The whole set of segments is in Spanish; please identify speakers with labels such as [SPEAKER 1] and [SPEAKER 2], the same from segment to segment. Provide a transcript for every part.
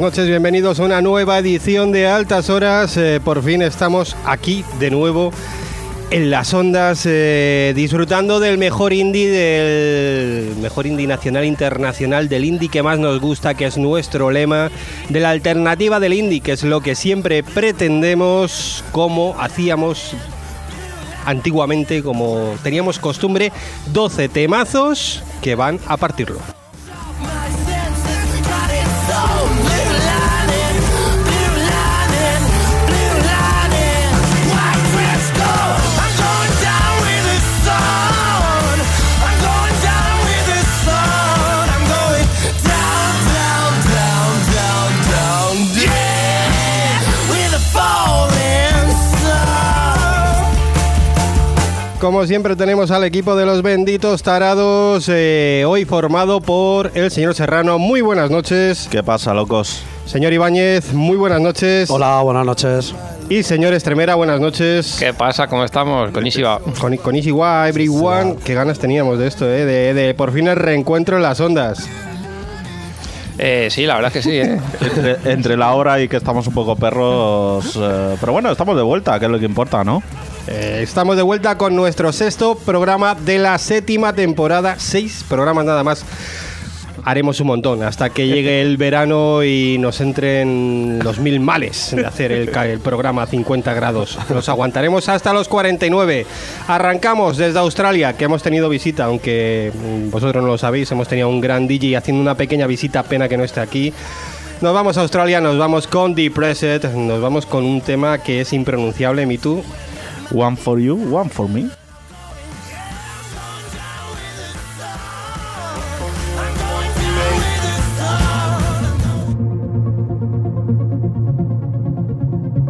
[SPEAKER 1] noches, bienvenidos a una nueva edición de Altas Horas. Eh, por fin estamos aquí de nuevo en las ondas eh, disfrutando del mejor indie del mejor indie nacional internacional del indie que más nos gusta que es nuestro lema de la alternativa del indie que es lo que siempre pretendemos como hacíamos antiguamente como teníamos costumbre 12 temazos que van a partirlo Como siempre tenemos al equipo de los benditos tarados, eh, hoy formado por el señor Serrano. Muy buenas noches.
[SPEAKER 2] ¿Qué pasa, locos?
[SPEAKER 1] Señor Ibáñez, muy buenas noches.
[SPEAKER 3] Hola, buenas noches.
[SPEAKER 1] Y señor Estremera, buenas noches.
[SPEAKER 4] ¿Qué pasa? ¿Cómo estamos? Con Isiwa.
[SPEAKER 1] Con, con everyone. Qué ganas teníamos de esto, eh, de, de por fin el reencuentro en las ondas.
[SPEAKER 4] Eh, sí, la verdad es que sí. ¿eh?
[SPEAKER 2] entre, la hora y que estamos un poco perros. Eh, pero bueno, estamos de vuelta, que es lo que importa, ¿no?
[SPEAKER 1] Eh, estamos de vuelta con nuestro sexto programa de la séptima temporada. Seis programas nada más. Haremos un montón hasta que llegue el verano y nos entren los mil males de hacer el, el programa a 50 grados. Nos aguantaremos hasta los 49. Arrancamos desde Australia, que hemos tenido visita, aunque vosotros no lo sabéis, hemos tenido un gran DJ haciendo una pequeña visita, pena que no esté aquí. Nos vamos a Australia, nos vamos con Depressed, nos vamos con un tema que es impronunciable, ¿mi tú?
[SPEAKER 2] One for you, one for me.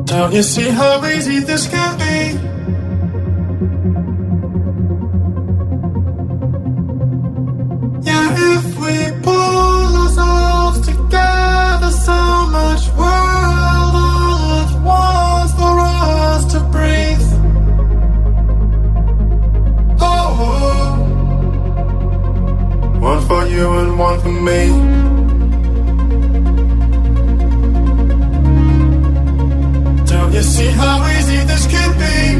[SPEAKER 2] Don't you see how easy this can be? Me. Don't you see how easy this can be?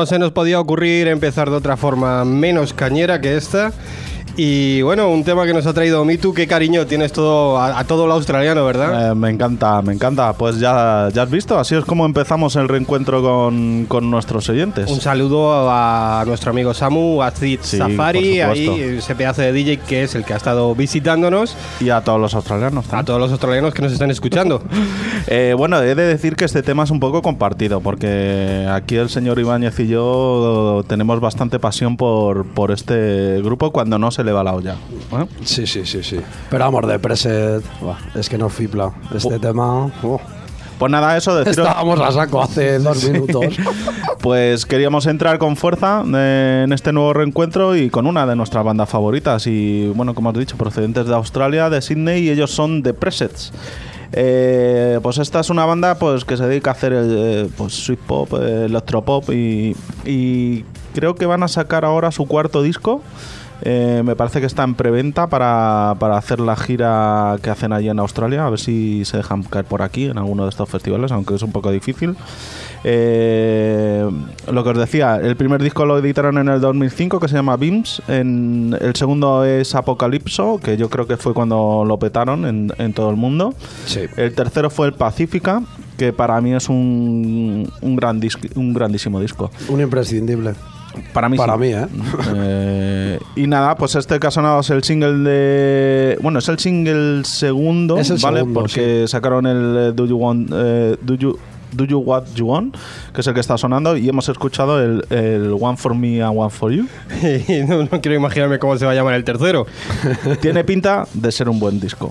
[SPEAKER 1] No se nos podía ocurrir empezar de otra forma menos cañera que esta. Y bueno, un tema que nos ha traído Mitu, qué cariño tienes todo a, a todo lo australiano, ¿verdad?
[SPEAKER 5] Eh, me encanta, me encanta. Pues ya, ya has visto, así es como empezamos el reencuentro con, con nuestros oyentes.
[SPEAKER 1] Un saludo a nuestro amigo Samu, a Zid
[SPEAKER 5] Sí,
[SPEAKER 1] Safari, ahí ese pedazo de DJ que es el que ha estado visitándonos,
[SPEAKER 5] Y a todos los australianos
[SPEAKER 1] a todos los australianos que nos están escuchando.
[SPEAKER 5] Eh, bueno, he de decir que este tema es un poco compartido, porque aquí el señor Ibáñez y yo tenemos bastante pasión por, por este grupo cuando no se le va la olla. ¿eh?
[SPEAKER 3] Sí, sí, sí, sí. Pero vamos, de preset, buah, es que no fipla. Este tema. oh,
[SPEAKER 5] Pues nada, eso deciros.
[SPEAKER 3] Estábamos a saco hace dos minutos.
[SPEAKER 5] Pues queríamos entrar con fuerza en este nuevo reencuentro y con una de nuestras bandas favoritas. Y bueno, como has dicho, procedentes de Australia, de Sydney, y ellos son The Presets. Eh, pues esta es una banda pues que se dedica a hacer eh, pues sweet pop, eh, electropop y, y creo que van a sacar ahora su cuarto disco. Eh, me parece que está en preventa para, para hacer la gira que hacen allí en Australia. A ver si se dejan caer por aquí en alguno de estos festivales, aunque es un poco difícil. Eh, lo que os decía, el primer disco lo editaron en el 2005 que se llama Beams. En, el segundo es Apocalipso, que yo creo que fue cuando lo petaron en, en todo el mundo.
[SPEAKER 3] Sí.
[SPEAKER 5] El tercero fue el Pacífica, que para mí es un, un, gran un grandísimo disco.
[SPEAKER 3] Un imprescindible.
[SPEAKER 5] Para mí
[SPEAKER 3] Para
[SPEAKER 5] sí.
[SPEAKER 3] mí, ¿eh?
[SPEAKER 5] Eh, y nada, pues este que ha sonado es el single de. Bueno, es el single segundo,
[SPEAKER 3] Es el
[SPEAKER 5] ¿vale?
[SPEAKER 3] segundo,
[SPEAKER 5] Porque sacaron el eh, Do You Want. eh, Do You. Do You What You Want, que es el que está sonando, y hemos escuchado el, el One for Me and One for You.
[SPEAKER 1] Y no, no quiero imaginarme cómo se va a llamar el tercero.
[SPEAKER 5] Tiene pinta de ser un buen disco.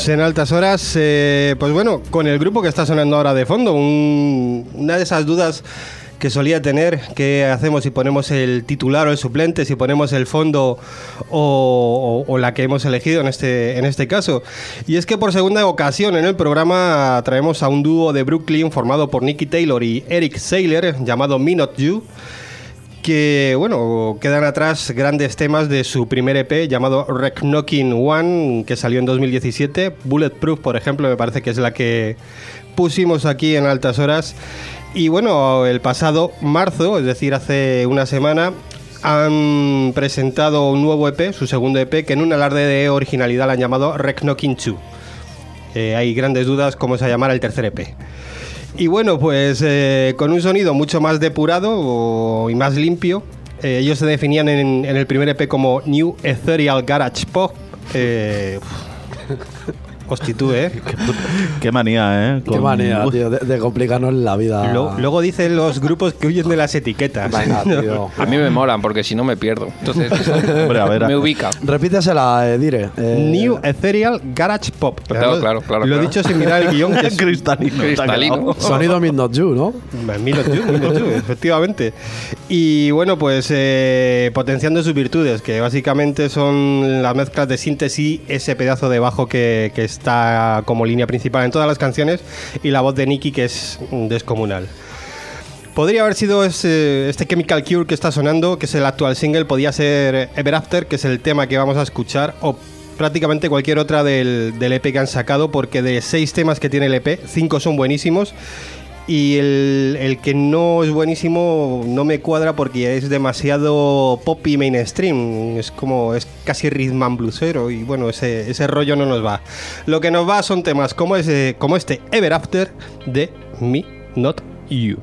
[SPEAKER 1] Seguimos en altas horas, eh, pues bueno, con el grupo que está sonando ahora de fondo, un- una de esas dudas que solía tener, qué hacemos si ponemos el titular o el suplente, si ponemos el fondo o, o- o la que hemos elegido en este, en este caso. Y es que por segunda ocasión en el programa traemos a un dúo de Brooklyn formado por Nicky Taylor y Eric Saylor llamado Me Not You que bueno, quedan atrás grandes temas de su primer EP llamado Wreck Knocking One, que salió en 2017. Bulletproof, por ejemplo, me parece que es la que pusimos aquí en altas horas. Y bueno, el pasado marzo, es decir, hace una semana, han presentado un nuevo EP, su segundo EP, que en un alarde de originalidad la han llamado Wreck Knocking 2. Eh, hay grandes dudas cómo se llamará el tercer EP. Y bueno, pues eh, con un sonido mucho más depurado y más limpio. Eh, ellos se definían en, en el primer EP como New Ethereal Garage Pop. Eh, Tú, ¿eh?
[SPEAKER 5] Qué manía, ¿eh?
[SPEAKER 3] Qué
[SPEAKER 5] Con-
[SPEAKER 3] manía,
[SPEAKER 5] Uf,
[SPEAKER 3] tío, de, de complicarnos la vida.
[SPEAKER 1] Lo- luego dicen los grupos que huyen de las etiquetas.
[SPEAKER 3] Venga, tío.
[SPEAKER 4] A mí me molan porque si no me pierdo. Entonces,
[SPEAKER 5] Hombre, a ver,
[SPEAKER 4] me ubica.
[SPEAKER 3] Repítesela, eh, Dire. Eh,
[SPEAKER 1] New Ethereal Garage Pop.
[SPEAKER 4] Claro, claro, claro,
[SPEAKER 1] Lo he dicho sin mirar el guion. Que es
[SPEAKER 5] cristalino.
[SPEAKER 4] Cristalino.
[SPEAKER 3] Sonido Mid Not You, ¿no?
[SPEAKER 1] Tú, Milo tú, efectivamente. Y bueno, pues eh, potenciando sus virtudes, que básicamente son las mezclas de síntesis, ese pedazo de bajo que, que está como línea principal en todas las canciones, y la voz de Nicky, que es descomunal. Podría haber sido este Chemical Cure que está sonando, que es el actual single, podía ser Ever After, que es el tema que vamos a escuchar, o prácticamente cualquier otra del, del EP que han sacado, porque de seis temas que tiene el EP, cinco son buenísimos. Y el, el que no es buenísimo no me cuadra porque es demasiado pop y mainstream. Es como, es casi rhythm and bluesero y bueno, ese, ese rollo no nos va. Lo que nos va son temas como, ese, como este Ever After de
[SPEAKER 6] Me, Not You.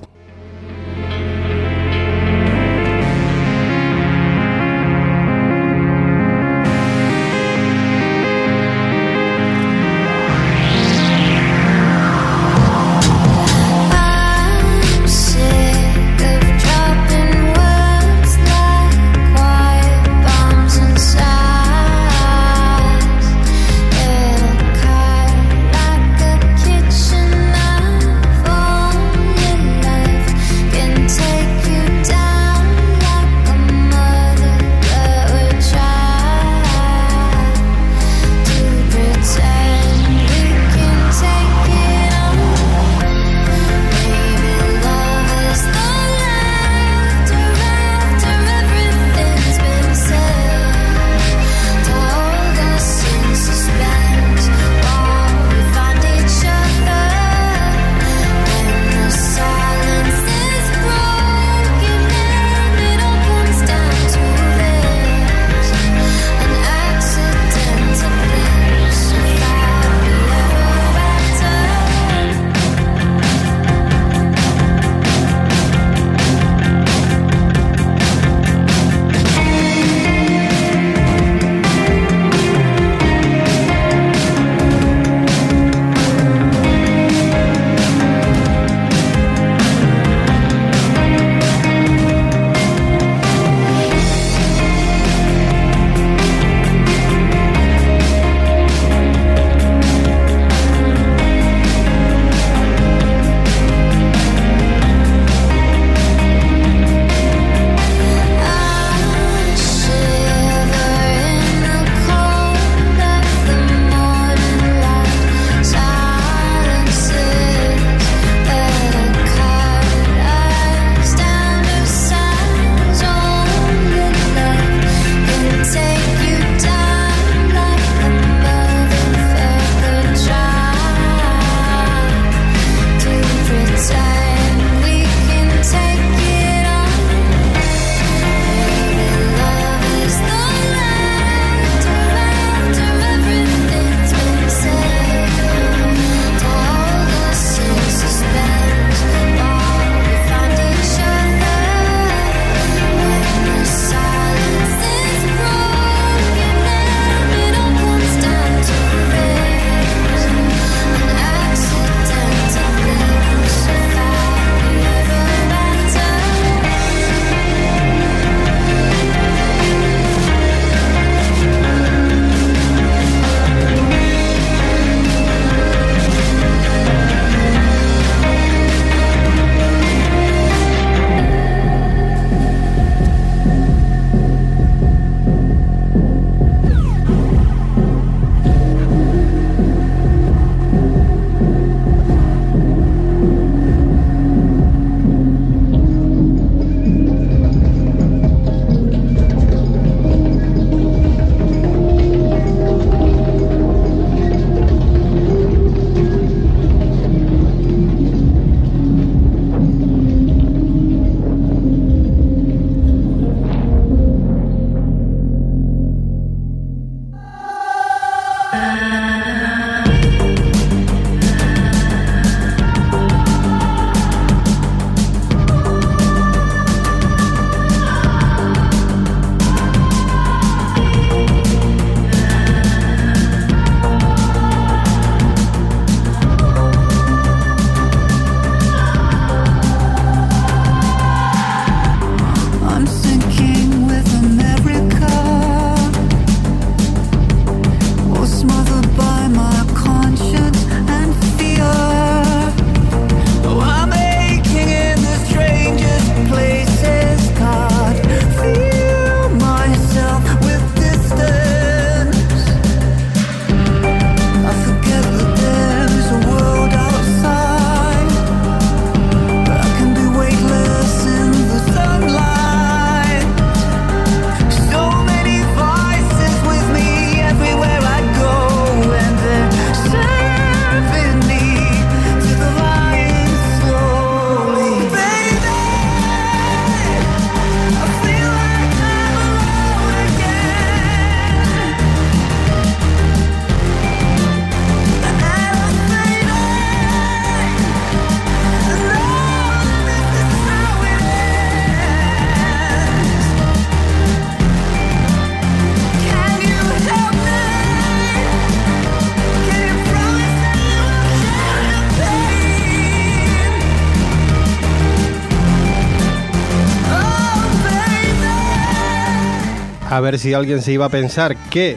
[SPEAKER 7] A
[SPEAKER 1] ver si alguien se iba a pensar que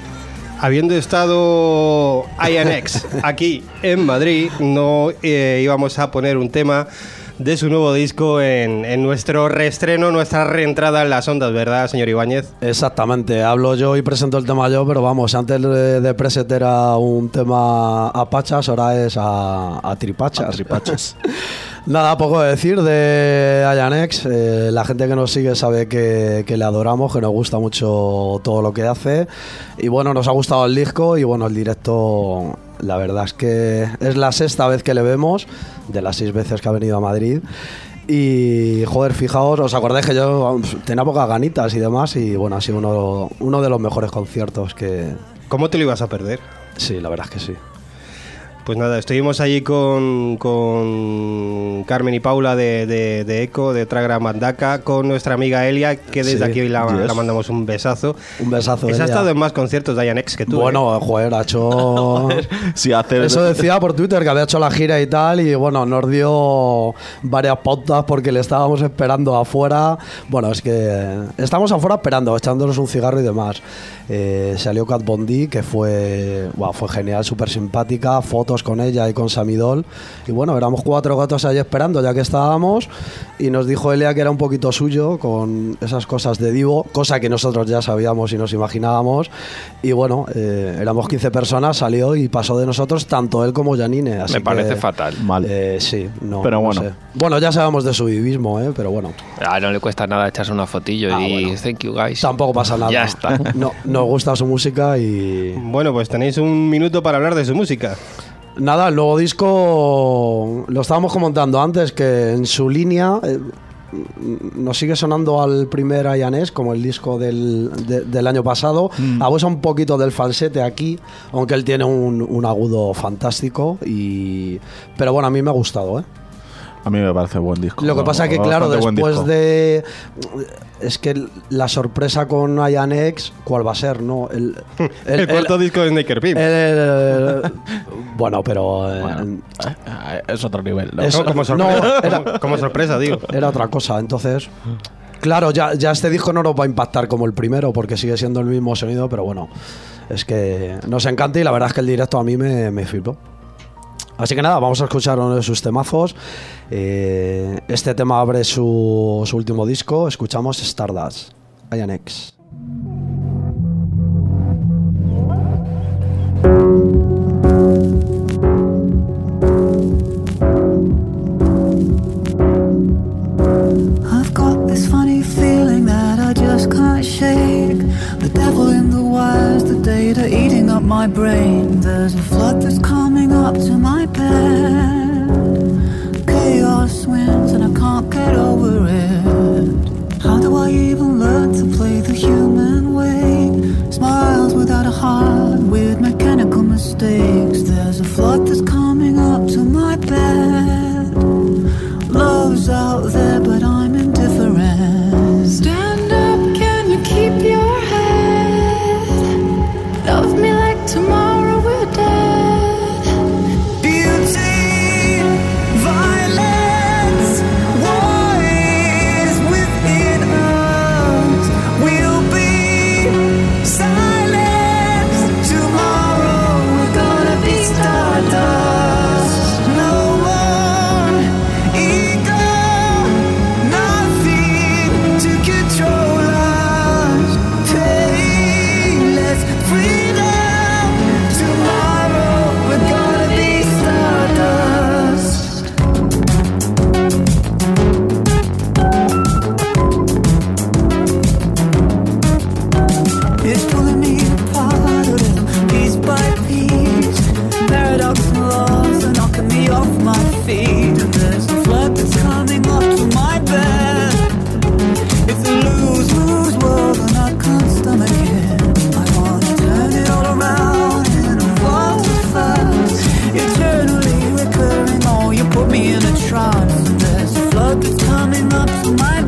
[SPEAKER 1] habiendo estado INX aquí en Madrid, no eh, íbamos a poner un tema de su nuevo disco en, en nuestro reestreno, nuestra reentrada en las ondas, ¿verdad, señor Ibáñez?
[SPEAKER 3] Exactamente, hablo yo y presento el tema yo, pero vamos, antes de, de Preset era un tema a pachas, ahora es a, a tripachas.
[SPEAKER 5] tripachas.
[SPEAKER 3] Nada, poco de decir de Ayanex. Eh, la gente que nos sigue sabe que, que le adoramos, que nos gusta mucho todo lo que hace. Y bueno, nos ha gustado el disco y bueno, el directo, la verdad es que es la sexta vez que le vemos, de las seis veces que ha venido a Madrid. Y joder, fijaos, os acordáis que yo tenía pocas ganitas y demás. Y bueno, ha sido uno, uno de los mejores conciertos que.
[SPEAKER 1] ¿Cómo te lo ibas a perder?
[SPEAKER 3] Sí, la verdad es que sí.
[SPEAKER 1] Pues nada, estuvimos allí con, con Carmen y Paula de, de, de ECO, de Tragra Mandaca, con nuestra amiga Elia, que desde
[SPEAKER 3] Sí,
[SPEAKER 1] aquí la, la mandamos un besazo.
[SPEAKER 3] Un besazo.
[SPEAKER 1] Esa ha estado en más conciertos de Ayanex que tú. ¿eh?
[SPEAKER 3] Bueno, joder, ha hecho.
[SPEAKER 5] Si hacer
[SPEAKER 3] Eso decía por Twitter que había hecho la gira y tal, y bueno, nos dio varias pautas porque le estábamos esperando afuera. Bueno, es que estamos afuera esperando, echándonos un cigarro y demás. Eh, salió Cat Bondi, que fue, buah, fue genial, súper simpática, fotos con ella y con Samidol. Y bueno, éramos cuatro gatos allí esperando, ya que estábamos, y nos dijo Elia que era un poquito suyo con esas cosas de Divo, cosa que nosotros ya sabíamos y nos imaginábamos. Y bueno, eh, éramos 15 personas, salió y pasó de nosotros tanto él como Janine. así
[SPEAKER 4] Me parece
[SPEAKER 3] que,
[SPEAKER 4] fatal.
[SPEAKER 5] Mal.
[SPEAKER 3] eh, sí, no.
[SPEAKER 5] Pero
[SPEAKER 3] no
[SPEAKER 5] bueno.
[SPEAKER 3] sé. Bueno, ya sabemos de su vivismo, ¿eh? pero bueno,
[SPEAKER 4] Ah, no le cuesta nada echarse una fotillo
[SPEAKER 3] Ah,
[SPEAKER 4] y
[SPEAKER 3] bueno.
[SPEAKER 4] thank you guys.
[SPEAKER 3] tampoco pasa nada.
[SPEAKER 4] Ya está.
[SPEAKER 3] No, nos gusta su música y.
[SPEAKER 1] Bueno, pues tenéis un minuto para hablar de su música.
[SPEAKER 3] Nada, el nuevo disco lo estábamos comentando antes que en su línea eh, nos sigue sonando al primer Ayanés como el disco del, de- del año pasado. Abusa un poquito del falsete aquí, aunque él tiene un, un agudo fantástico. Y, pero bueno, a mí me ha gustado. ¿eh?
[SPEAKER 5] A mí me parece buen disco.
[SPEAKER 3] Lo que pasa es que, claro, después de. Es que la sorpresa con Ayanex, ¿cuál va a ser? No, el,
[SPEAKER 1] El, cuarto disco de Snaker Pimp.
[SPEAKER 3] bueno, pero. eh,
[SPEAKER 5] Eh, Es otro nivel, ¿no?
[SPEAKER 3] Es-
[SPEAKER 1] No, como
[SPEAKER 3] no,
[SPEAKER 1] sorpresa,
[SPEAKER 3] era-
[SPEAKER 1] como, como sorpresa, digo.
[SPEAKER 3] era otra cosa. Entonces, claro, ya, ya este disco no nos va a impactar como el primero, porque sigue siendo el mismo sonido, pero bueno, es que nos encanta y la verdad es que el directo a mí me, me flipó. Así que nada, vamos a escuchar uno de sus temazos. Eh, este tema abre su, su último disco. Escuchamos Stardust. Ayanex.
[SPEAKER 8] I've got this funny feeling that I just can't shake. The devil in the wires, the data eating up my brain. My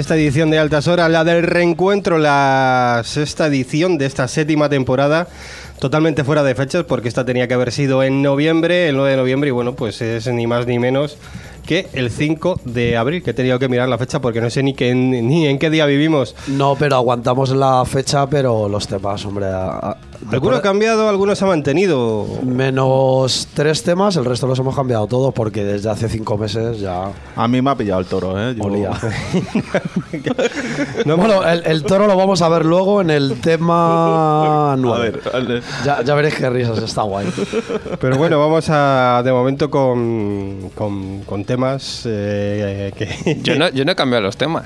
[SPEAKER 1] Esta edición de Altas Horas, la del reencuentro, la sexta edición de esta séptima temporada, totalmente fuera de fechas, porque esta tenía que haber sido en noviembre, el 9 de noviembre, y bueno, pues es ni más ni menos que el 5 de abril, que he tenido que mirar la fecha porque no sé ni, qué, ni en qué día vivimos.
[SPEAKER 3] No, pero aguantamos la fecha, pero los temas, hombre. a- a-
[SPEAKER 1] Algunos ha cambiado, algunos se ha mantenido.
[SPEAKER 3] Menos tres temas, el resto los hemos cambiado todos porque desde hace cinco meses ya.
[SPEAKER 5] A mí me ha pillado el toro, ¿eh? Yo-
[SPEAKER 3] Olía.
[SPEAKER 1] No,
[SPEAKER 3] bueno, el, el toro lo vamos a ver luego en el tema
[SPEAKER 5] A
[SPEAKER 3] 9.
[SPEAKER 5] ver, vale.
[SPEAKER 3] Ya, ya veréis qué risas, está guay.
[SPEAKER 1] Pero bueno, vamos a de momento con, con, con temas eh, que...
[SPEAKER 4] Yo no, yo no he cambiado los temas.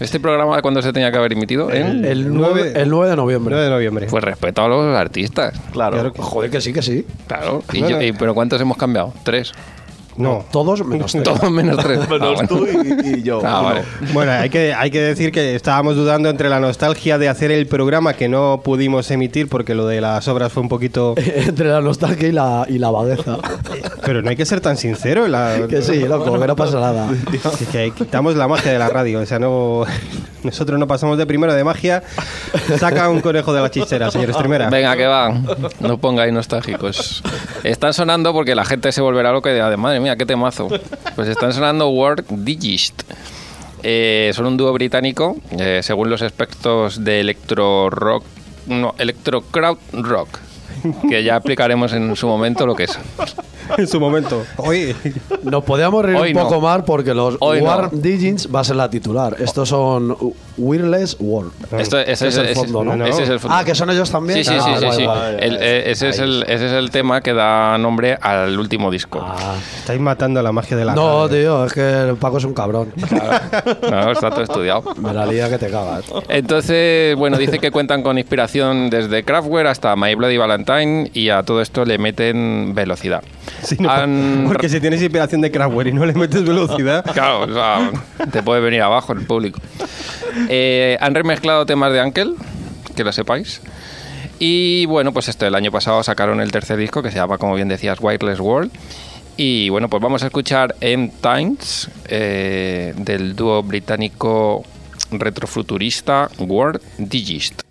[SPEAKER 4] Este programa, cuando se tenía que haber emitido? En,
[SPEAKER 3] El
[SPEAKER 1] nueve-
[SPEAKER 3] 9, el 9 de noviembre.
[SPEAKER 1] 9 de noviembre.
[SPEAKER 4] pues respeto a los artistas.
[SPEAKER 5] Claro.
[SPEAKER 1] Claro que-
[SPEAKER 3] Joder, que sí, que sí.
[SPEAKER 4] Claro. Y
[SPEAKER 1] Bueno.
[SPEAKER 4] yo- y- ¿Pero cuántos hemos cambiado? Tres.
[SPEAKER 1] No.
[SPEAKER 3] Todos menos tres.
[SPEAKER 4] Todos menos tres. Ah,
[SPEAKER 5] Menos
[SPEAKER 4] bueno.
[SPEAKER 5] tú y, y yo.
[SPEAKER 4] Ah, vale.
[SPEAKER 1] Bueno, hay que, hay que decir que estábamos dudando entre la nostalgia de hacer el programa que no pudimos emitir porque lo de las obras fue un poquito...
[SPEAKER 3] Entre la nostalgia y la, y la vagueza.
[SPEAKER 1] Pero no hay que ser tan sincero. la-
[SPEAKER 3] que sí, loco, que no pasa nada.
[SPEAKER 1] Es que quitamos la magia de la radio. O sea, no... Nosotros no pasamos de primero de magia. Saca un conejo de la chistera, señor Estremera.
[SPEAKER 4] Venga, que va. No pongáis nostálgicos. Están sonando porque la gente se volverá loca y dirá, madre mía, qué temazo. Pues están sonando World Digist. Eh, son un dúo británico, eh, según los expertos de electro rock, no, electro crowd rock, que ya aplicaremos en su momento lo que es.
[SPEAKER 1] En su momento. Hoy...
[SPEAKER 3] Nos podíamos reír
[SPEAKER 4] Hoy
[SPEAKER 3] un poco
[SPEAKER 4] no.
[SPEAKER 3] más porque los
[SPEAKER 4] Hoy
[SPEAKER 3] War
[SPEAKER 4] no.
[SPEAKER 3] Digits va a ser la titular. Estos son Wireless World.
[SPEAKER 4] Esto- ese,
[SPEAKER 3] Ese
[SPEAKER 4] es,
[SPEAKER 3] el
[SPEAKER 4] ese-
[SPEAKER 3] fondo, ¿no?
[SPEAKER 4] ese es el fondo.
[SPEAKER 3] Ah, que son ellos también.
[SPEAKER 4] Sí, sí,
[SPEAKER 3] Ah,
[SPEAKER 4] sí, sí,
[SPEAKER 3] guay,
[SPEAKER 4] sí.
[SPEAKER 3] guay.
[SPEAKER 4] El- ese, es el, ese es el tema que da nombre al último disco.
[SPEAKER 3] Ah.
[SPEAKER 1] Estáis matando la magia de la
[SPEAKER 3] No, tío, es que Paco es un cabrón.
[SPEAKER 4] No, está todo estudiado.
[SPEAKER 3] Me la lía que te cagas.
[SPEAKER 4] Entonces, bueno, dice que cuentan con inspiración desde Kraftwerk hasta My Bloody Valentine y a todo esto le meten velocidad.
[SPEAKER 1] Sí, no,
[SPEAKER 4] Han-
[SPEAKER 1] Porque si tienes inspiración de Kraftwerk y no le metes velocidad,
[SPEAKER 4] Claro, o sea, te puede venir abajo el público. Eh, han remezclado temas de Ankel, que lo sepáis. Y bueno, pues esto, el año pasado sacaron el tercer disco que se llama, como bien decías, Wireless World. Y bueno, pues vamos a escuchar M Times eh, del dúo británico retrofuturista World Digist.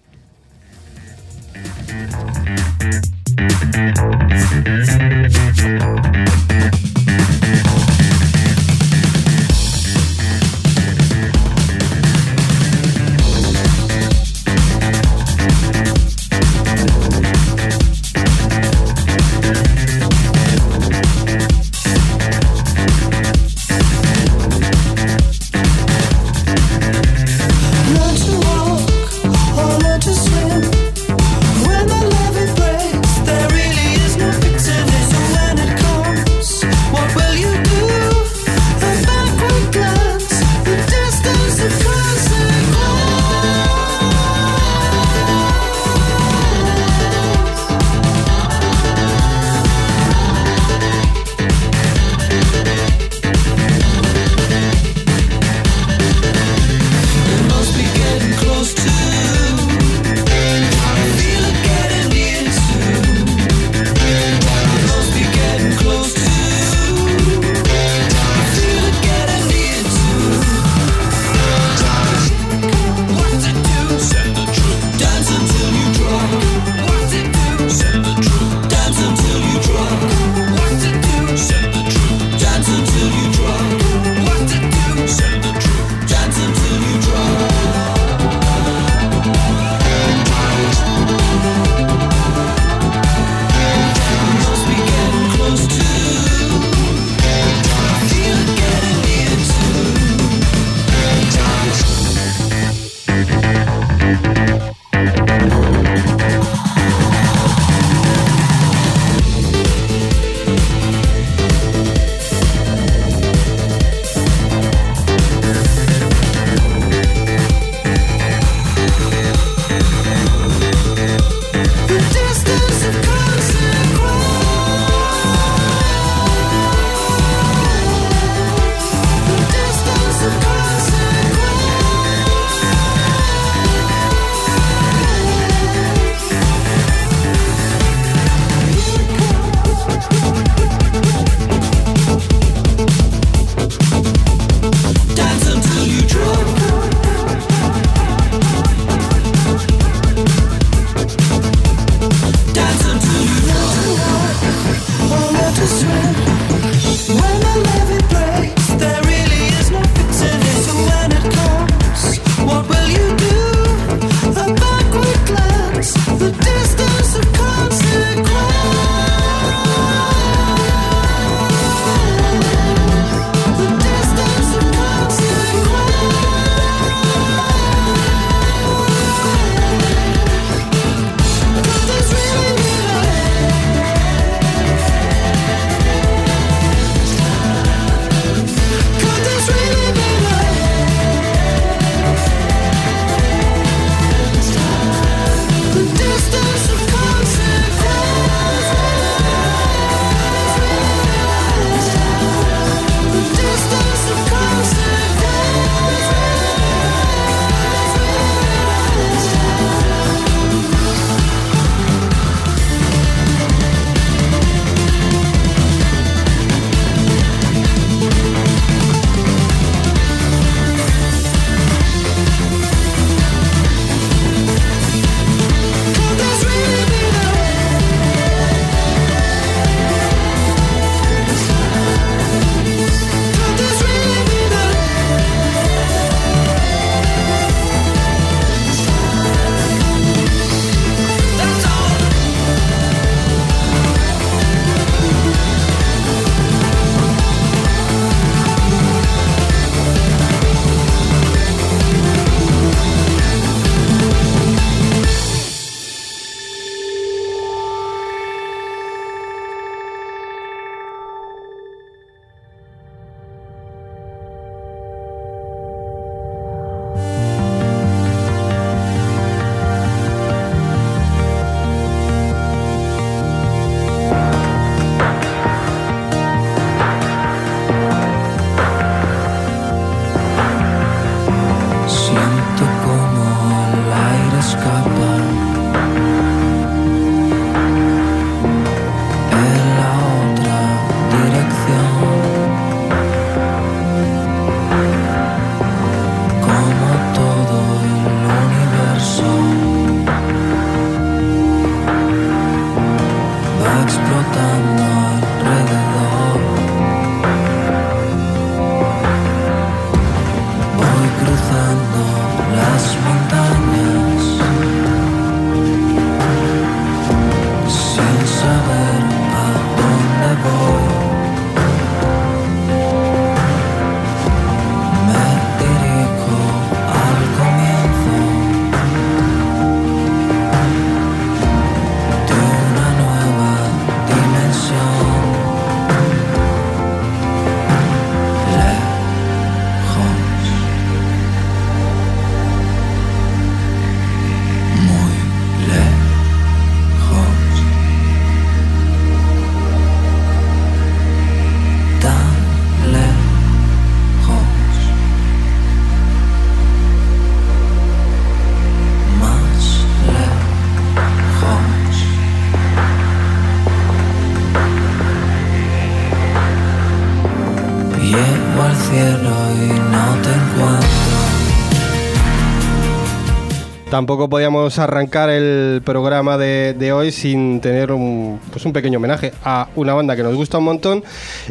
[SPEAKER 1] Tampoco podíamos arrancar el programa de, de hoy sin tener un, pues un pequeño homenaje a una banda que nos gusta un montón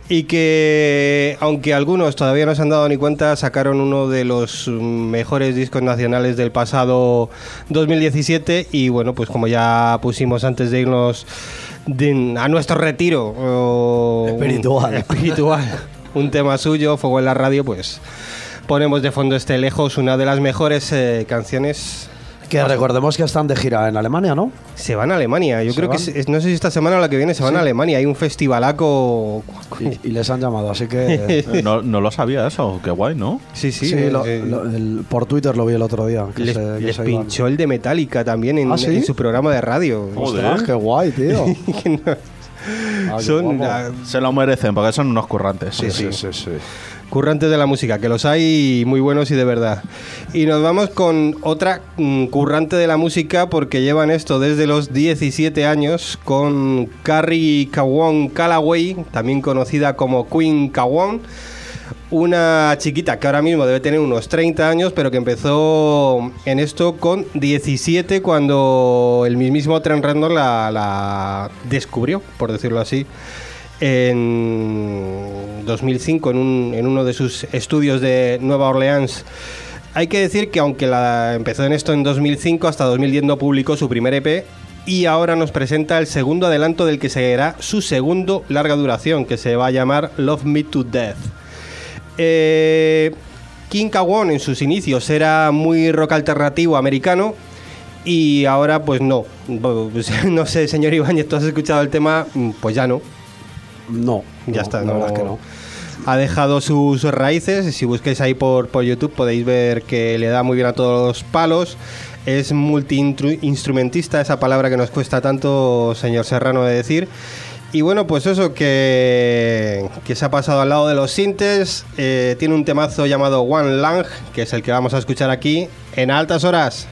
[SPEAKER 1] y que, aunque algunos todavía no se han dado ni cuenta, sacaron uno de los mejores discos nacionales del pasado 2017 y bueno, pues como ya pusimos antes de irnos de- a nuestro retiro o-
[SPEAKER 3] Espiritual.
[SPEAKER 1] espiritual, un tema suyo, Fuego en la radio, pues ponemos de fondo este lejos, una de las mejores eh, canciones
[SPEAKER 3] Que recordemos que están de gira en Alemania, ¿no?
[SPEAKER 1] se van a Alemania. Yo
[SPEAKER 3] ¿Se
[SPEAKER 1] creo que
[SPEAKER 3] van?
[SPEAKER 1] es- es- no sé si esta semana o la que viene se van a Alemania. Hay un festivalaco.
[SPEAKER 3] Y, y les han llamado, así que...
[SPEAKER 5] No, no lo sabía eso, qué guay, ¿no?
[SPEAKER 1] Sí, sí.
[SPEAKER 3] Sí, lo-
[SPEAKER 1] eh,
[SPEAKER 3] lo- el- por Twitter lo vi el otro día. que
[SPEAKER 1] les
[SPEAKER 3] se- que
[SPEAKER 1] les
[SPEAKER 3] se iban.
[SPEAKER 1] pinchó el de Metallica también en,
[SPEAKER 3] ¿Ah, sí?
[SPEAKER 1] en su programa de radio.
[SPEAKER 3] Ostras, qué guay, tío. Ah, qué
[SPEAKER 1] Son
[SPEAKER 3] guapo.
[SPEAKER 1] ah,
[SPEAKER 5] Se lo merecen porque son unos currantes.
[SPEAKER 3] Sí, sí, sí, sí.
[SPEAKER 1] Currantes de la música, que los hay muy buenos y de verdad. Y nos vamos con otra mm, currante de la música porque llevan esto desde los 17 años con Carrie Kawon Callaway, también conocida como Queen Kawon. Una chiquita que ahora mismo debe tener unos 30 años, pero que empezó en esto con 17 cuando el mismísimo Trent Reznor la, la descubrió, por decirlo así, en 2005 en, un- en uno de sus estudios de Nueva Orleans. Hay que decir que aunque la empezó en esto en 2005, hasta 2010 no publicó su primer EP y ahora nos presenta el segundo adelanto del que será su segundo larga duración, que se va a llamar Love Me to Death. Eh, King Kawon en sus inicios era muy rock alternativo americano y ahora pues no. No sé, señor Ibáñez, ¿tú has escuchado el tema? Mm, Pues ya no.
[SPEAKER 3] No.
[SPEAKER 1] Ya
[SPEAKER 3] no,
[SPEAKER 1] está,
[SPEAKER 3] La
[SPEAKER 1] no,
[SPEAKER 3] verdad es que no.
[SPEAKER 1] Ha dejado sus raíces. Si busquéis ahí por, por YouTube podéis ver que le da muy bien a todos los palos. Es multi-instrumentista, esa palabra que nos cuesta tanto, señor Serrano, de decir. Y bueno, pues eso que, que se ha pasado al lado de los sintes. eh, tiene un temazo llamado One Lang, que es el que vamos a escuchar aquí en altas horas.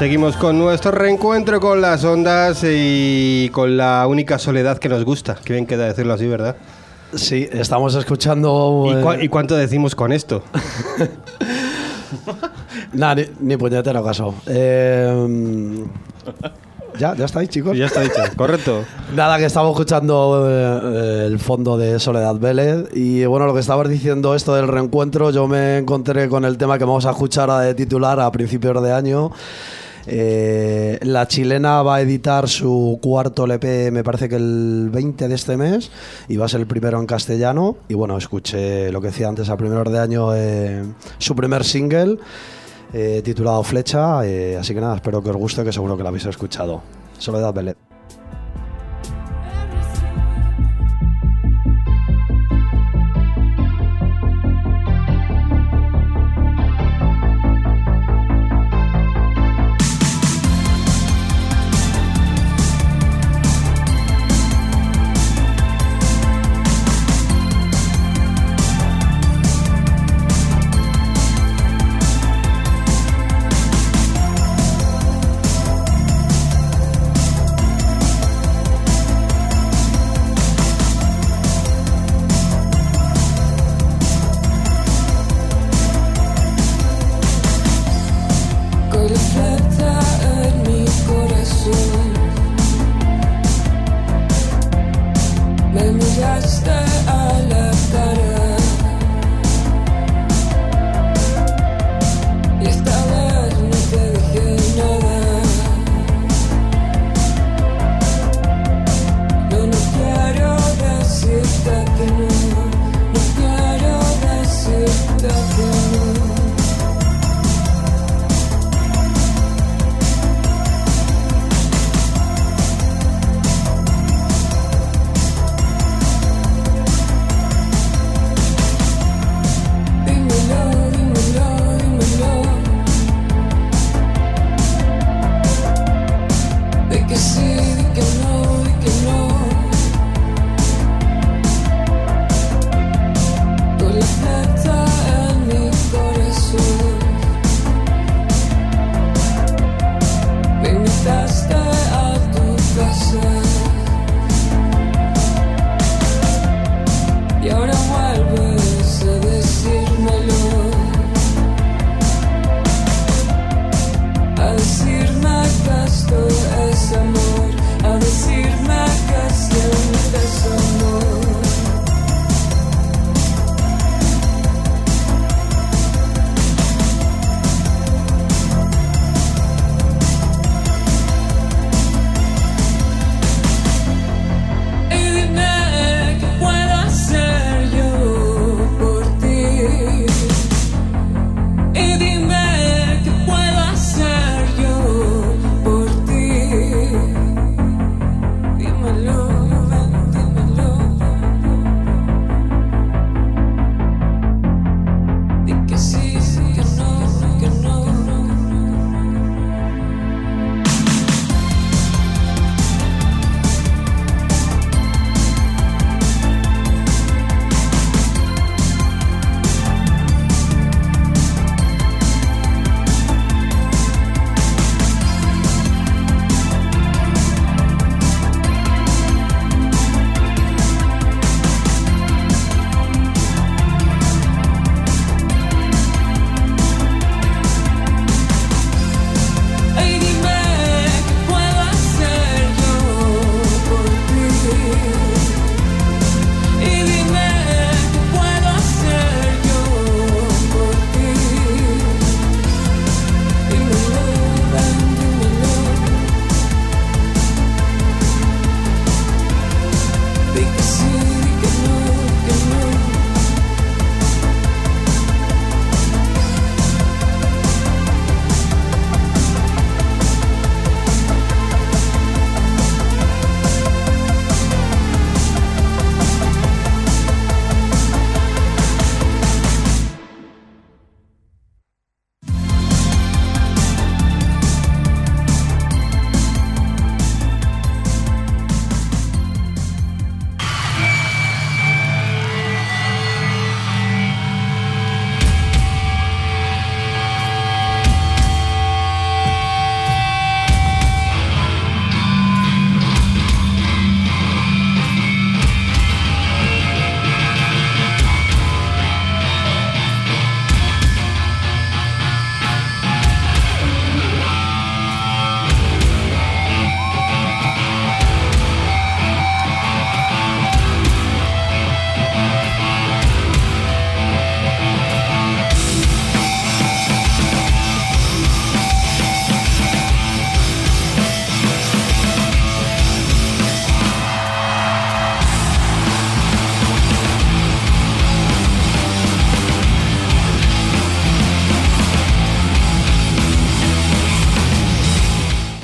[SPEAKER 1] Seguimos con nuestro reencuentro con las ondas y con la única soledad que nos gusta. Qué bien queda decirlo así, ¿verdad?
[SPEAKER 3] Sí, estamos escuchando.
[SPEAKER 1] ¿Y,
[SPEAKER 3] eh,
[SPEAKER 1] cua- y cuánto decimos con esto?
[SPEAKER 3] Nah, ni, ni puñetero caso. Eh, ya, ya estáis, chicos.
[SPEAKER 1] Ya está dicho, correcto.
[SPEAKER 3] Nada, que estamos escuchando eh, el fondo de Soledad Vélez. Y bueno, lo que estabas diciendo, esto del reencuentro, yo me encontré con el tema que vamos a escuchar ahora de titular a principios de año. Eh, la chilena va a editar su cuarto LP, me parece que el 20 de este mes, y va a ser el primero en castellano. Y bueno, escuché lo que decía antes a primeros de año, eh, su primer single. eh, titulado Flecha, así que nada, espero que os guste, que seguro que lo habéis escuchado. Soledad Vélez.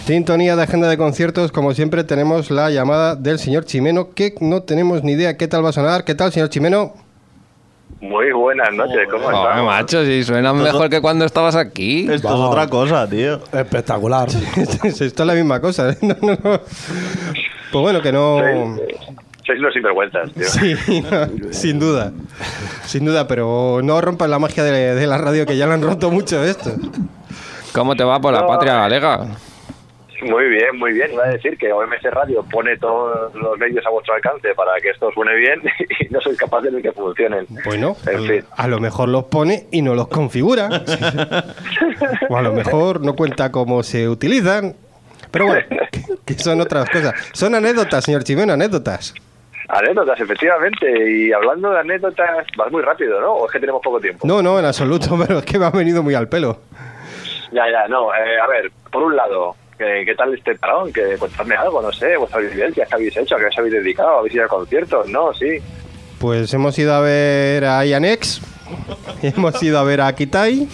[SPEAKER 1] Sintonía de agenda de conciertos, como siempre tenemos la llamada del señor Chimeno, que no tenemos ni idea qué tal va a sonar. ¿Qué tal, señor Chimeno?
[SPEAKER 9] Muy buenas noches, ¿cómo
[SPEAKER 4] Joder,
[SPEAKER 9] estás?
[SPEAKER 4] macho, si suena mejor que cuando estabas aquí.
[SPEAKER 5] Esto es otra cosa, tío.
[SPEAKER 3] Espectacular.
[SPEAKER 1] Esto es la misma cosa. ¿eh? No, no, no. Pues bueno, que no...
[SPEAKER 9] Sois, sois unos sinvergüenzas, tío.
[SPEAKER 1] Sí, no, sin duda. Sin duda, pero no rompan la magia de, de la radio, que ya lo han roto mucho esto.
[SPEAKER 4] ¿Cómo te va por la
[SPEAKER 9] No.
[SPEAKER 4] patria galega?
[SPEAKER 9] Muy bien, muy bien. Iba a decir que OMS Radio pone todos los medios a vuestro alcance para que esto suene bien y no sois capaces de que funcionen.
[SPEAKER 1] Bueno,
[SPEAKER 9] En fin.
[SPEAKER 1] a lo mejor los pone y no los configura. o a lo mejor no cuenta cómo se utilizan. Pero bueno, que son otras cosas. Son anécdotas, señor Chimeno, anécdotas.
[SPEAKER 9] Anécdotas, efectivamente. Y hablando de anécdotas, vas muy rápido, ¿no? ¿O es que tenemos poco tiempo?
[SPEAKER 1] No, no, en absoluto, pero es que me ha venido muy al pelo.
[SPEAKER 9] Ya, ya, no. eh, a ver, por un lado, ¿qué, tal este parón? Que contadme algo, no sé, vuestras vivencias, ¿qué habéis hecho? ¿A qué os habéis dedicado? ¿Habéis ido a conciertos? No, sí.
[SPEAKER 1] Pues hemos ido a ver a Ianex, hemos ido a ver a Kitai,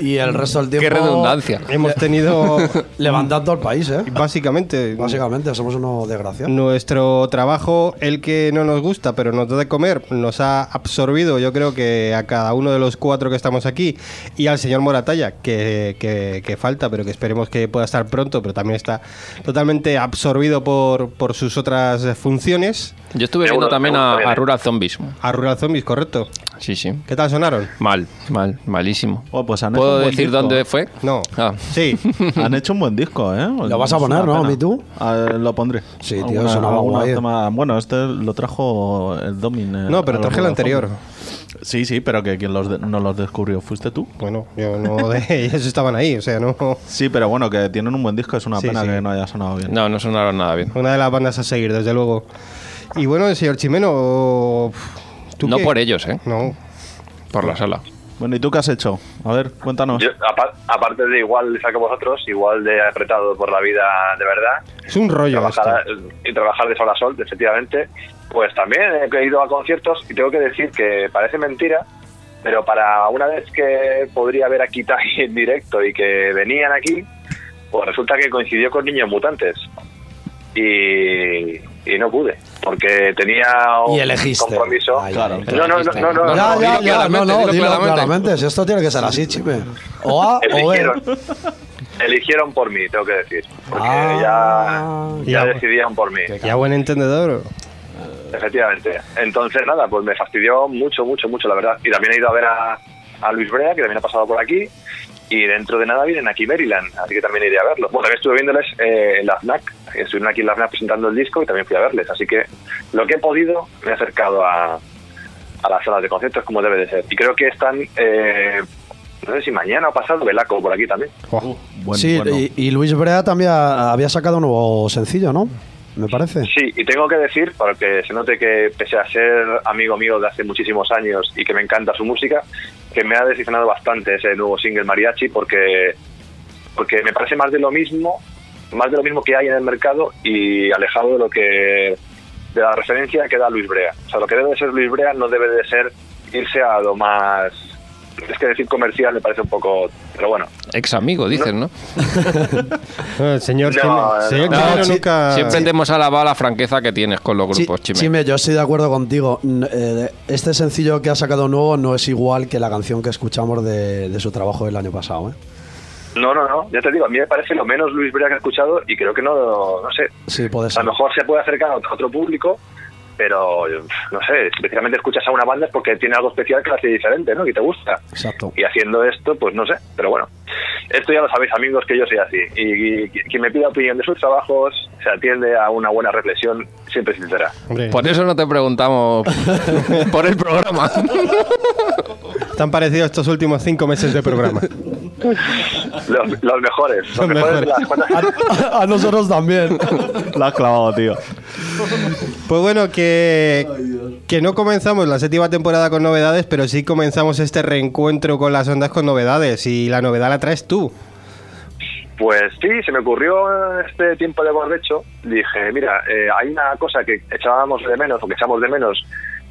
[SPEAKER 3] Y el resto del tiempo.
[SPEAKER 4] Qué redundancia.
[SPEAKER 1] hemos tenido
[SPEAKER 3] Levantando el país, ¿eh?
[SPEAKER 1] básicamente
[SPEAKER 3] Básicamente, somos unos desgraciados.
[SPEAKER 1] Nuestro trabajo, el que no nos gusta, pero nos da de comer, nos ha absorbido, yo creo que a cada uno de los cuatro que estamos aquí y al señor Moratalla, que, que- que falta, pero que esperemos que pueda estar pronto, pero también está totalmente absorbido por, por sus otras funciones.
[SPEAKER 4] Yo estuve viendo también a, a Rural Zombies.
[SPEAKER 1] A Rural Zombies, correcto.
[SPEAKER 4] Sí, sí.
[SPEAKER 1] ¿Qué tal sonaron?
[SPEAKER 4] Mal, mal, malísimo.
[SPEAKER 5] Oh, pues han hecho
[SPEAKER 4] ¿Puedo
[SPEAKER 5] un
[SPEAKER 4] decir
[SPEAKER 5] disco.
[SPEAKER 4] dónde fue?
[SPEAKER 1] No.
[SPEAKER 4] Ah.
[SPEAKER 1] Sí.
[SPEAKER 5] Han hecho un buen disco, ¿eh?
[SPEAKER 3] Lo vas a poner, ¿no? ¿Y tú?
[SPEAKER 5] Ah, lo pondré.
[SPEAKER 3] Sí, tío,
[SPEAKER 5] Alguna-
[SPEAKER 3] sonaba guay.
[SPEAKER 5] tema- Bueno, este lo trajo el Domin. eh,
[SPEAKER 1] No, pero
[SPEAKER 5] a
[SPEAKER 1] traje el anterior.
[SPEAKER 5] Sí, sí, pero que quien los de- no los descubrió fuiste tú.
[SPEAKER 1] Bueno, yo no de ellos estaban ahí, o sea, no.
[SPEAKER 5] Sí, pero bueno, que tienen un buen disco, es una
[SPEAKER 1] Sí,
[SPEAKER 5] pena
[SPEAKER 1] sí.
[SPEAKER 5] que no haya sonado bien.
[SPEAKER 4] No, no sonaron nada bien.
[SPEAKER 1] Una de las bandas a seguir, desde luego. Y bueno, señor Chimeno, ¿tú
[SPEAKER 4] No
[SPEAKER 1] qué?
[SPEAKER 4] por ellos, ¿eh?
[SPEAKER 1] No.
[SPEAKER 4] Por la sala.
[SPEAKER 5] Bueno, ¿y tú qué has hecho? A ver, cuéntanos.
[SPEAKER 9] Yo, apa- aparte de igual de que vosotros, igual de apretado por la vida de verdad,
[SPEAKER 1] Es un rollo esto.
[SPEAKER 9] trabajar, y trabajar de sol a sol, efectivamente, pues también he ido a conciertos y tengo que decir que parece mentira, pero para una vez que podría ver a Kitai en directo y que venían aquí, pues resulta que coincidió con Niños Mutantes. Y, y no pude, porque tenía un
[SPEAKER 3] Y elegiste.
[SPEAKER 9] compromiso.
[SPEAKER 3] Ay,
[SPEAKER 5] Claro.
[SPEAKER 9] No, no, no, no, no,
[SPEAKER 4] No,
[SPEAKER 3] Ya,
[SPEAKER 4] no,
[SPEAKER 3] ya, ya, no, no,
[SPEAKER 4] dilo claramente.
[SPEAKER 3] claramente. Si esto tiene que ser así, chime. O A o
[SPEAKER 9] eligieron,
[SPEAKER 3] B.
[SPEAKER 9] eligieron por mí, tengo que decir. Porque
[SPEAKER 3] Ah.
[SPEAKER 9] ya, ya
[SPEAKER 1] Ya.
[SPEAKER 9] decidían por mí.
[SPEAKER 1] Ya buen entendedor.
[SPEAKER 9] Efectivamente. Entonces, nada, pues me fastidió mucho, mucho, mucho, la verdad. Y también he ido a ver a, a Luis Brea, que también ha pasado por aquí. Y dentro de nada vienen aquí Maryland, así que también iré a verlo. Bueno, también estuve viéndoles eh, en la FNAC. Estuvieron aquí en la FNAC presentando el disco y también fui a verles. Así que lo que he podido me he acercado a, a las salas de conciertos como debe de ser. Y creo que están, eh, no sé si mañana o pasado, Velaco por aquí también.
[SPEAKER 3] Sí,
[SPEAKER 5] bueno.
[SPEAKER 3] y, y Luis Brea también ha- había sacado un nuevo sencillo, ¿no? Me parece.
[SPEAKER 9] Sí, y tengo que decir, para que se note que pese a ser amigo mío de hace muchísimos años y que me encanta su música, que me ha decepcionado bastante ese nuevo single Mariachi porque, porque me parece más de lo mismo, más de lo mismo que hay en el mercado y alejado de lo que de la referencia que da Luis Brea. O sea, lo que debe de ser Luis Brea no debe de ser irse a lo más es que decir comercial me parece un poco, pero bueno,
[SPEAKER 4] Ex amigo, dices, ¿no?
[SPEAKER 1] No, el señor
[SPEAKER 9] No,
[SPEAKER 1] señor
[SPEAKER 9] no,
[SPEAKER 1] nunca.
[SPEAKER 4] Siempre te hemos alabado la franqueza que tienes con los
[SPEAKER 3] Sí,
[SPEAKER 4] grupos, Chime.
[SPEAKER 3] Chime, yo estoy de acuerdo contigo. Eh, Este sencillo que ha sacado nuevo no es igual que la canción que escuchamos de, de su trabajo del año pasado. ¿eh?
[SPEAKER 9] no, no, no, ya te digo, a mí me parece lo menos Luis Brea que he escuchado y creo que no, no sé,
[SPEAKER 3] Sí, puede
[SPEAKER 9] a
[SPEAKER 3] ser.
[SPEAKER 9] lo mejor se puede acercar a otro público, pero no sé, especialmente escuchas a una banda es porque tiene algo especial que la hace diferente, ¿no? Que te gusta.
[SPEAKER 3] Exacto.
[SPEAKER 9] Y haciendo esto, pues no sé, pero bueno. Esto ya lo sabéis, amigos, que yo soy así. Y, y quien me pida opinión de sus trabajos se atiende a una buena reflexión, siempre sincera.
[SPEAKER 1] Hombre,
[SPEAKER 4] Por eso no te preguntamos por el programa.
[SPEAKER 1] tan parecidos estos últimos cinco meses de programa.
[SPEAKER 9] Los, los mejores, los,
[SPEAKER 1] Los
[SPEAKER 9] mejores,
[SPEAKER 1] mejores.
[SPEAKER 9] de las cuantas-
[SPEAKER 3] A, a nosotros también.
[SPEAKER 5] La has clavado, tío.
[SPEAKER 1] Pues bueno, que, que no comenzamos la séptima temporada con novedades, pero sí comenzamos este reencuentro con las ondas con novedades. Y la novedad la traes tú.
[SPEAKER 9] Pues sí, se me ocurrió este tiempo de bordecho. Dije, mira, eh, hay una cosa que echábamos de menos, o que echamos de menos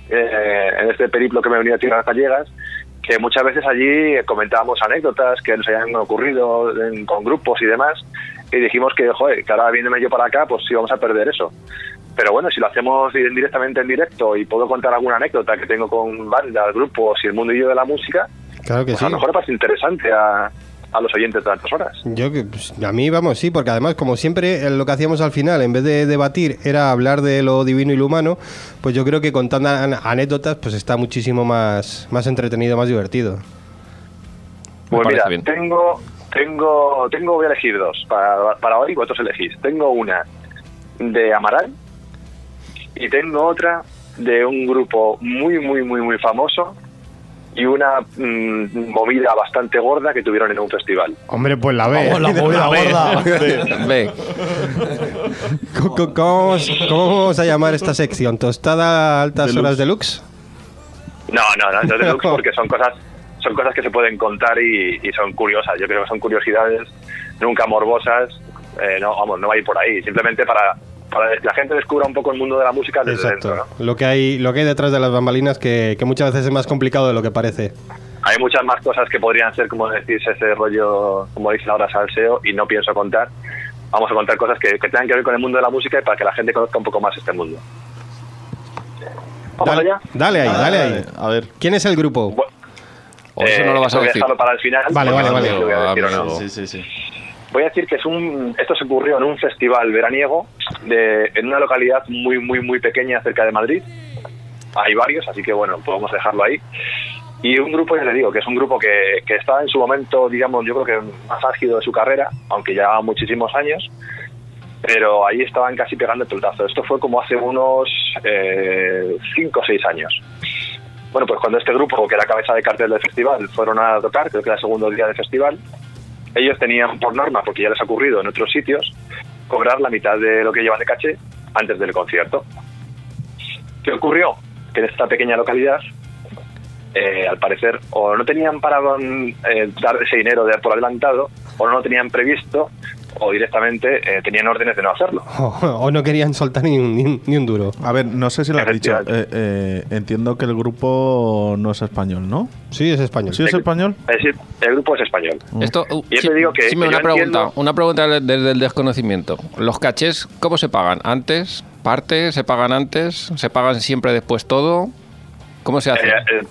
[SPEAKER 9] eh, en este periplo que me he venido a tierras gallegas, que muchas veces allí comentábamos anécdotas que nos hayan ocurrido en- con grupos y demás. y dijimos que, joder, que ahora viéndome yo para acá, pues sí vamos a perder eso. Pero bueno, si lo hacemos di- directamente en directo y puedo contar alguna anécdota que tengo con bandas, grupos y el mundillo de la música,
[SPEAKER 1] Claro que
[SPEAKER 9] pues
[SPEAKER 1] sí.
[SPEAKER 9] a lo mejor parece interesante a, a los oyentes de tantas horas.
[SPEAKER 1] Yo que pues, a mí vamos sí, porque además como siempre eh, lo que hacíamos al final en vez de debatir era hablar de lo divino y lo humano, pues yo creo que contando an- anécdotas pues está muchísimo más más entretenido, más divertido.
[SPEAKER 9] Pues mira,
[SPEAKER 4] bien.
[SPEAKER 9] tengo, tengo, tengo, voy a elegir dos para, para hoy, vosotros elegís. Tengo una de Amaral y tengo otra de un grupo muy, muy, muy, muy famoso y una mm, movida bastante gorda que tuvieron en un festival.
[SPEAKER 1] Hombre, pues la ve.
[SPEAKER 3] Vamos, la movida gorda.
[SPEAKER 4] Ve,
[SPEAKER 1] ¿Cómo, cómo- cómo vamos, a llamar esta sección? ¿Tostada a altas
[SPEAKER 5] Deluxe.
[SPEAKER 1] horas deluxe?
[SPEAKER 9] No, no, no, no es deluxe porque son cosas, son cosas que se pueden contar y, y son curiosas. Yo creo que son curiosidades nunca morbosas. Eh, no, vamos, no va a ir por ahí. Simplemente para, para que la gente descubra un poco el mundo de la música desde
[SPEAKER 1] Exacto.
[SPEAKER 9] dentro, ¿no?
[SPEAKER 1] Lo que hay lo que hay detrás de las bambalinas que, que muchas veces es más complicado de lo que parece.
[SPEAKER 9] Hay muchas más cosas que podrían ser, como decís, ese rollo, como dice ahora, salseo, y no pienso contar. Vamos a contar cosas que, que tengan que ver con el mundo de la música y para que la gente conozca un poco más este mundo. ¿Vamos
[SPEAKER 1] Dale,
[SPEAKER 9] allá?
[SPEAKER 1] dale ahí, dale ahí.
[SPEAKER 5] A ver.
[SPEAKER 1] ¿Quién es el grupo?
[SPEAKER 9] Bu-
[SPEAKER 4] o eso no lo vas a
[SPEAKER 9] voy
[SPEAKER 4] decir.
[SPEAKER 9] dejarlo para el final.
[SPEAKER 1] Vale, vale, vale.
[SPEAKER 9] sé si lo voy a decir o no.
[SPEAKER 4] Amigo.
[SPEAKER 5] Sí, sí, sí.
[SPEAKER 9] Voy a decir que es un, esto se ocurrió en un festival veraniego de, en una localidad muy, muy, muy pequeña cerca de Madrid. Hay varios, así que bueno, podemos dejarlo ahí. Y un grupo, ya le digo, que es un grupo que, que estaba en su momento, digamos, yo creo que más álgido de su carrera, aunque ya muchísimos años, pero ahí estaban casi pegando el pelotazo. Esto fue como hace unos 5 o 6 años. Bueno, pues cuando este grupo, que era cabeza de cartel del festival, fueron a tocar, creo que era el segundo día del festival, ellos tenían por norma, porque ya les ha ocurrido en otros sitios, cobrar la mitad de lo que llevan de caché antes del concierto. ¿Qué ocurrió? Que en esta pequeña localidad, eh, al parecer, o no tenían para eh, dar ese dinero de, por adelantado, o no lo tenían previsto, o directamente eh, tenían órdenes de no hacerlo.
[SPEAKER 1] O, o no querían soltar ni un, ni un- ni un duro.
[SPEAKER 5] A ver, no sé si lo has dicho. Eh, eh, entiendo que el grupo no es español, ¿no?
[SPEAKER 1] Sí, es español.
[SPEAKER 5] ¿Sí es español?
[SPEAKER 9] Es decir, el grupo es español.
[SPEAKER 4] Esto, uh,
[SPEAKER 9] yo
[SPEAKER 4] sí-
[SPEAKER 9] te digo que-
[SPEAKER 4] sí,
[SPEAKER 9] que
[SPEAKER 4] una pregunta,
[SPEAKER 9] entiendo-
[SPEAKER 4] una pregunta desde el desconocimiento. ¿Los cachés cómo se pagan? ¿Antes? ¿Parte? ¿Se pagan antes? ¿Se pagan siempre después todo? ¿Cómo se hace?
[SPEAKER 9] Eh, eh,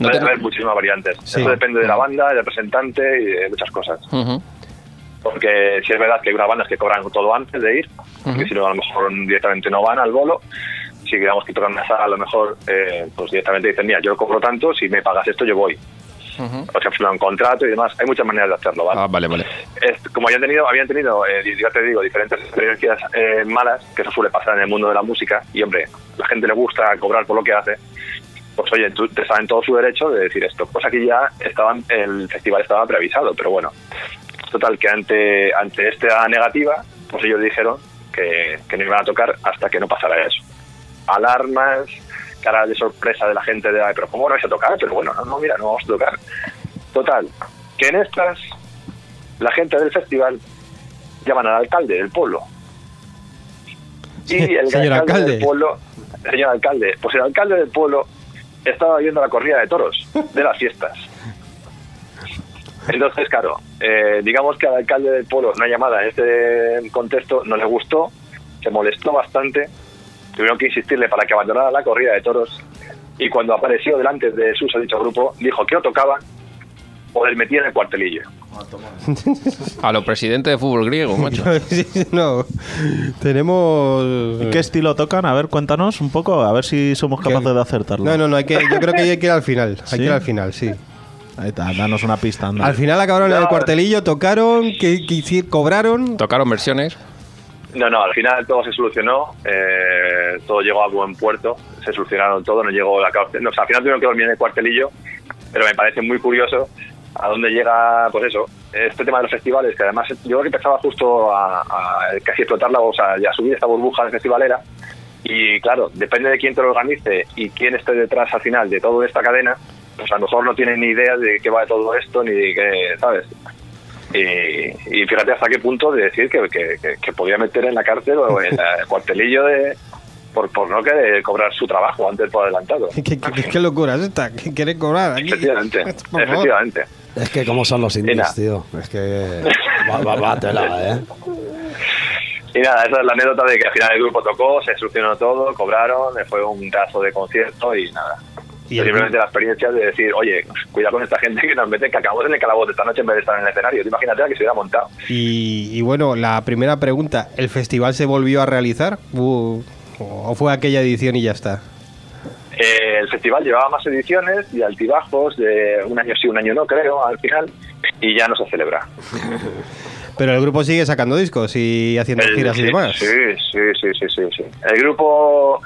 [SPEAKER 4] No
[SPEAKER 9] puede
[SPEAKER 4] te-
[SPEAKER 9] haber muchísimas variantes.
[SPEAKER 1] Sí.
[SPEAKER 9] Eso depende de la banda, del representante y de muchas cosas.
[SPEAKER 4] Ujú.
[SPEAKER 9] Porque si es verdad que hay unas bandas que cobran todo antes de ir, porque
[SPEAKER 4] Ujú.
[SPEAKER 9] si no, a lo mejor directamente no van al bolo. Si digamos que tocan una sala, a lo mejor eh, pues directamente dicen, mira, yo cobro tanto, si me pagas esto, yo voy. O sea, firman un contrato y demás. Hay muchas maneras de hacerlo, ¿vale?
[SPEAKER 4] Ah, vale, vale.
[SPEAKER 9] Es- como habían tenido, habían tenido eh, ya te digo, diferentes experiencias eh, malas, que eso suele pasar en el mundo de la música, y hombre, la gente le gusta cobrar por lo que hace, pues oye, tú, te está en todo su derecho de decir esto. Pues aquí ya estaban, el festival estaba preavisado, pero bueno, total, que ante, ante esta negativa, pues ellos dijeron que, que no iban a tocar hasta que no pasara eso. Alarmas, cara de sorpresa de la gente de, "Ay, pero ¿cómo no vais a tocar? Pero bueno, no, no, mira, no vamos a tocar. Total, que en estas la gente del festival llaman al alcalde del pueblo. Y el
[SPEAKER 1] Señor
[SPEAKER 9] alcalde,
[SPEAKER 1] alcalde.
[SPEAKER 9] del pueblo, señor alcalde, pues el alcalde del pueblo estaba viendo la corrida de toros de las fiestas. Entonces, claro, eh, digamos que al alcalde del pueblo una llamada en este contexto no le gustó, se molestó bastante, tuvieron que insistirle para que abandonara la corrida de toros y cuando apareció delante de sus dicho grupo dijo que o tocaban o les metían en el cuartelillo.
[SPEAKER 4] A los presidentes de fútbol griego, macho.
[SPEAKER 1] No. Tenemos.
[SPEAKER 5] ¿Y ¿Qué estilo tocan? A ver, cuéntanos un poco, a ver si somos capaces de acertarlo.
[SPEAKER 1] No, no, no, hay que, yo creo que hay que ir al final. Hay
[SPEAKER 5] ¿Sí?
[SPEAKER 1] que ir al final, sí.
[SPEAKER 5] Ahí está, danos una pista, anda.
[SPEAKER 1] Al final acabaron en el
[SPEAKER 9] No.
[SPEAKER 1] cuartelillo, tocaron, que, cobraron.
[SPEAKER 4] Tocaron versiones.
[SPEAKER 9] No, no, al final todo se solucionó, eh, todo llegó a buen puerto, se solucionaron todo, no llegó la cárcel. No, o sea, al final tuvieron que dormir en el cuartelillo, pero me parece muy curioso a dónde llega, pues eso, este tema de los festivales, que además yo creo que empezaba justo a, a casi explotarla, o sea, y a subir esta burbuja festivalera. Y claro, depende de quién te lo organice y quién esté detrás al final de toda esta cadena, pues a lo mejor no tienen ni idea de qué va de todo esto, ni de qué, ¿sabes? Y, y fíjate hasta qué punto de decir que, que, que- que podía meter en la cárcel o en el cuartelillo de por, por no querer cobrar su trabajo antes por adelantado.
[SPEAKER 1] ¿Qué, qué- qué- qué locura es esta? ¿Qué quiere cobrar aquí?
[SPEAKER 9] Efectivamente, efectivamente.
[SPEAKER 3] Es que como son los indies, tío. Es que va, va, va tela, ¿eh?
[SPEAKER 9] Y nada, esa es la anécdota de que al final el grupo tocó, se solucionó todo, cobraron, fue un caso de concierto y nada.
[SPEAKER 1] Y
[SPEAKER 9] Simplemente la experiencia de decir, oye, cuidado con esta gente que nos mete, que acabamos en el calabozo esta noche en vez de estar en el escenario. Imagínate a que se hubiera montado.
[SPEAKER 1] Y, y bueno, la primera pregunta, ¿el festival se volvió a realizar? ¿O fue aquella edición y ya está?
[SPEAKER 9] Eh, el festival llevaba más ediciones y altibajos de un año sí, un año no, creo, al final, y ya no se celebra.
[SPEAKER 1] Pero el grupo sigue sacando discos y haciendo
[SPEAKER 9] El-
[SPEAKER 1] giras y demás.
[SPEAKER 9] Sí, sí, sí, sí, sí, sí. El grupo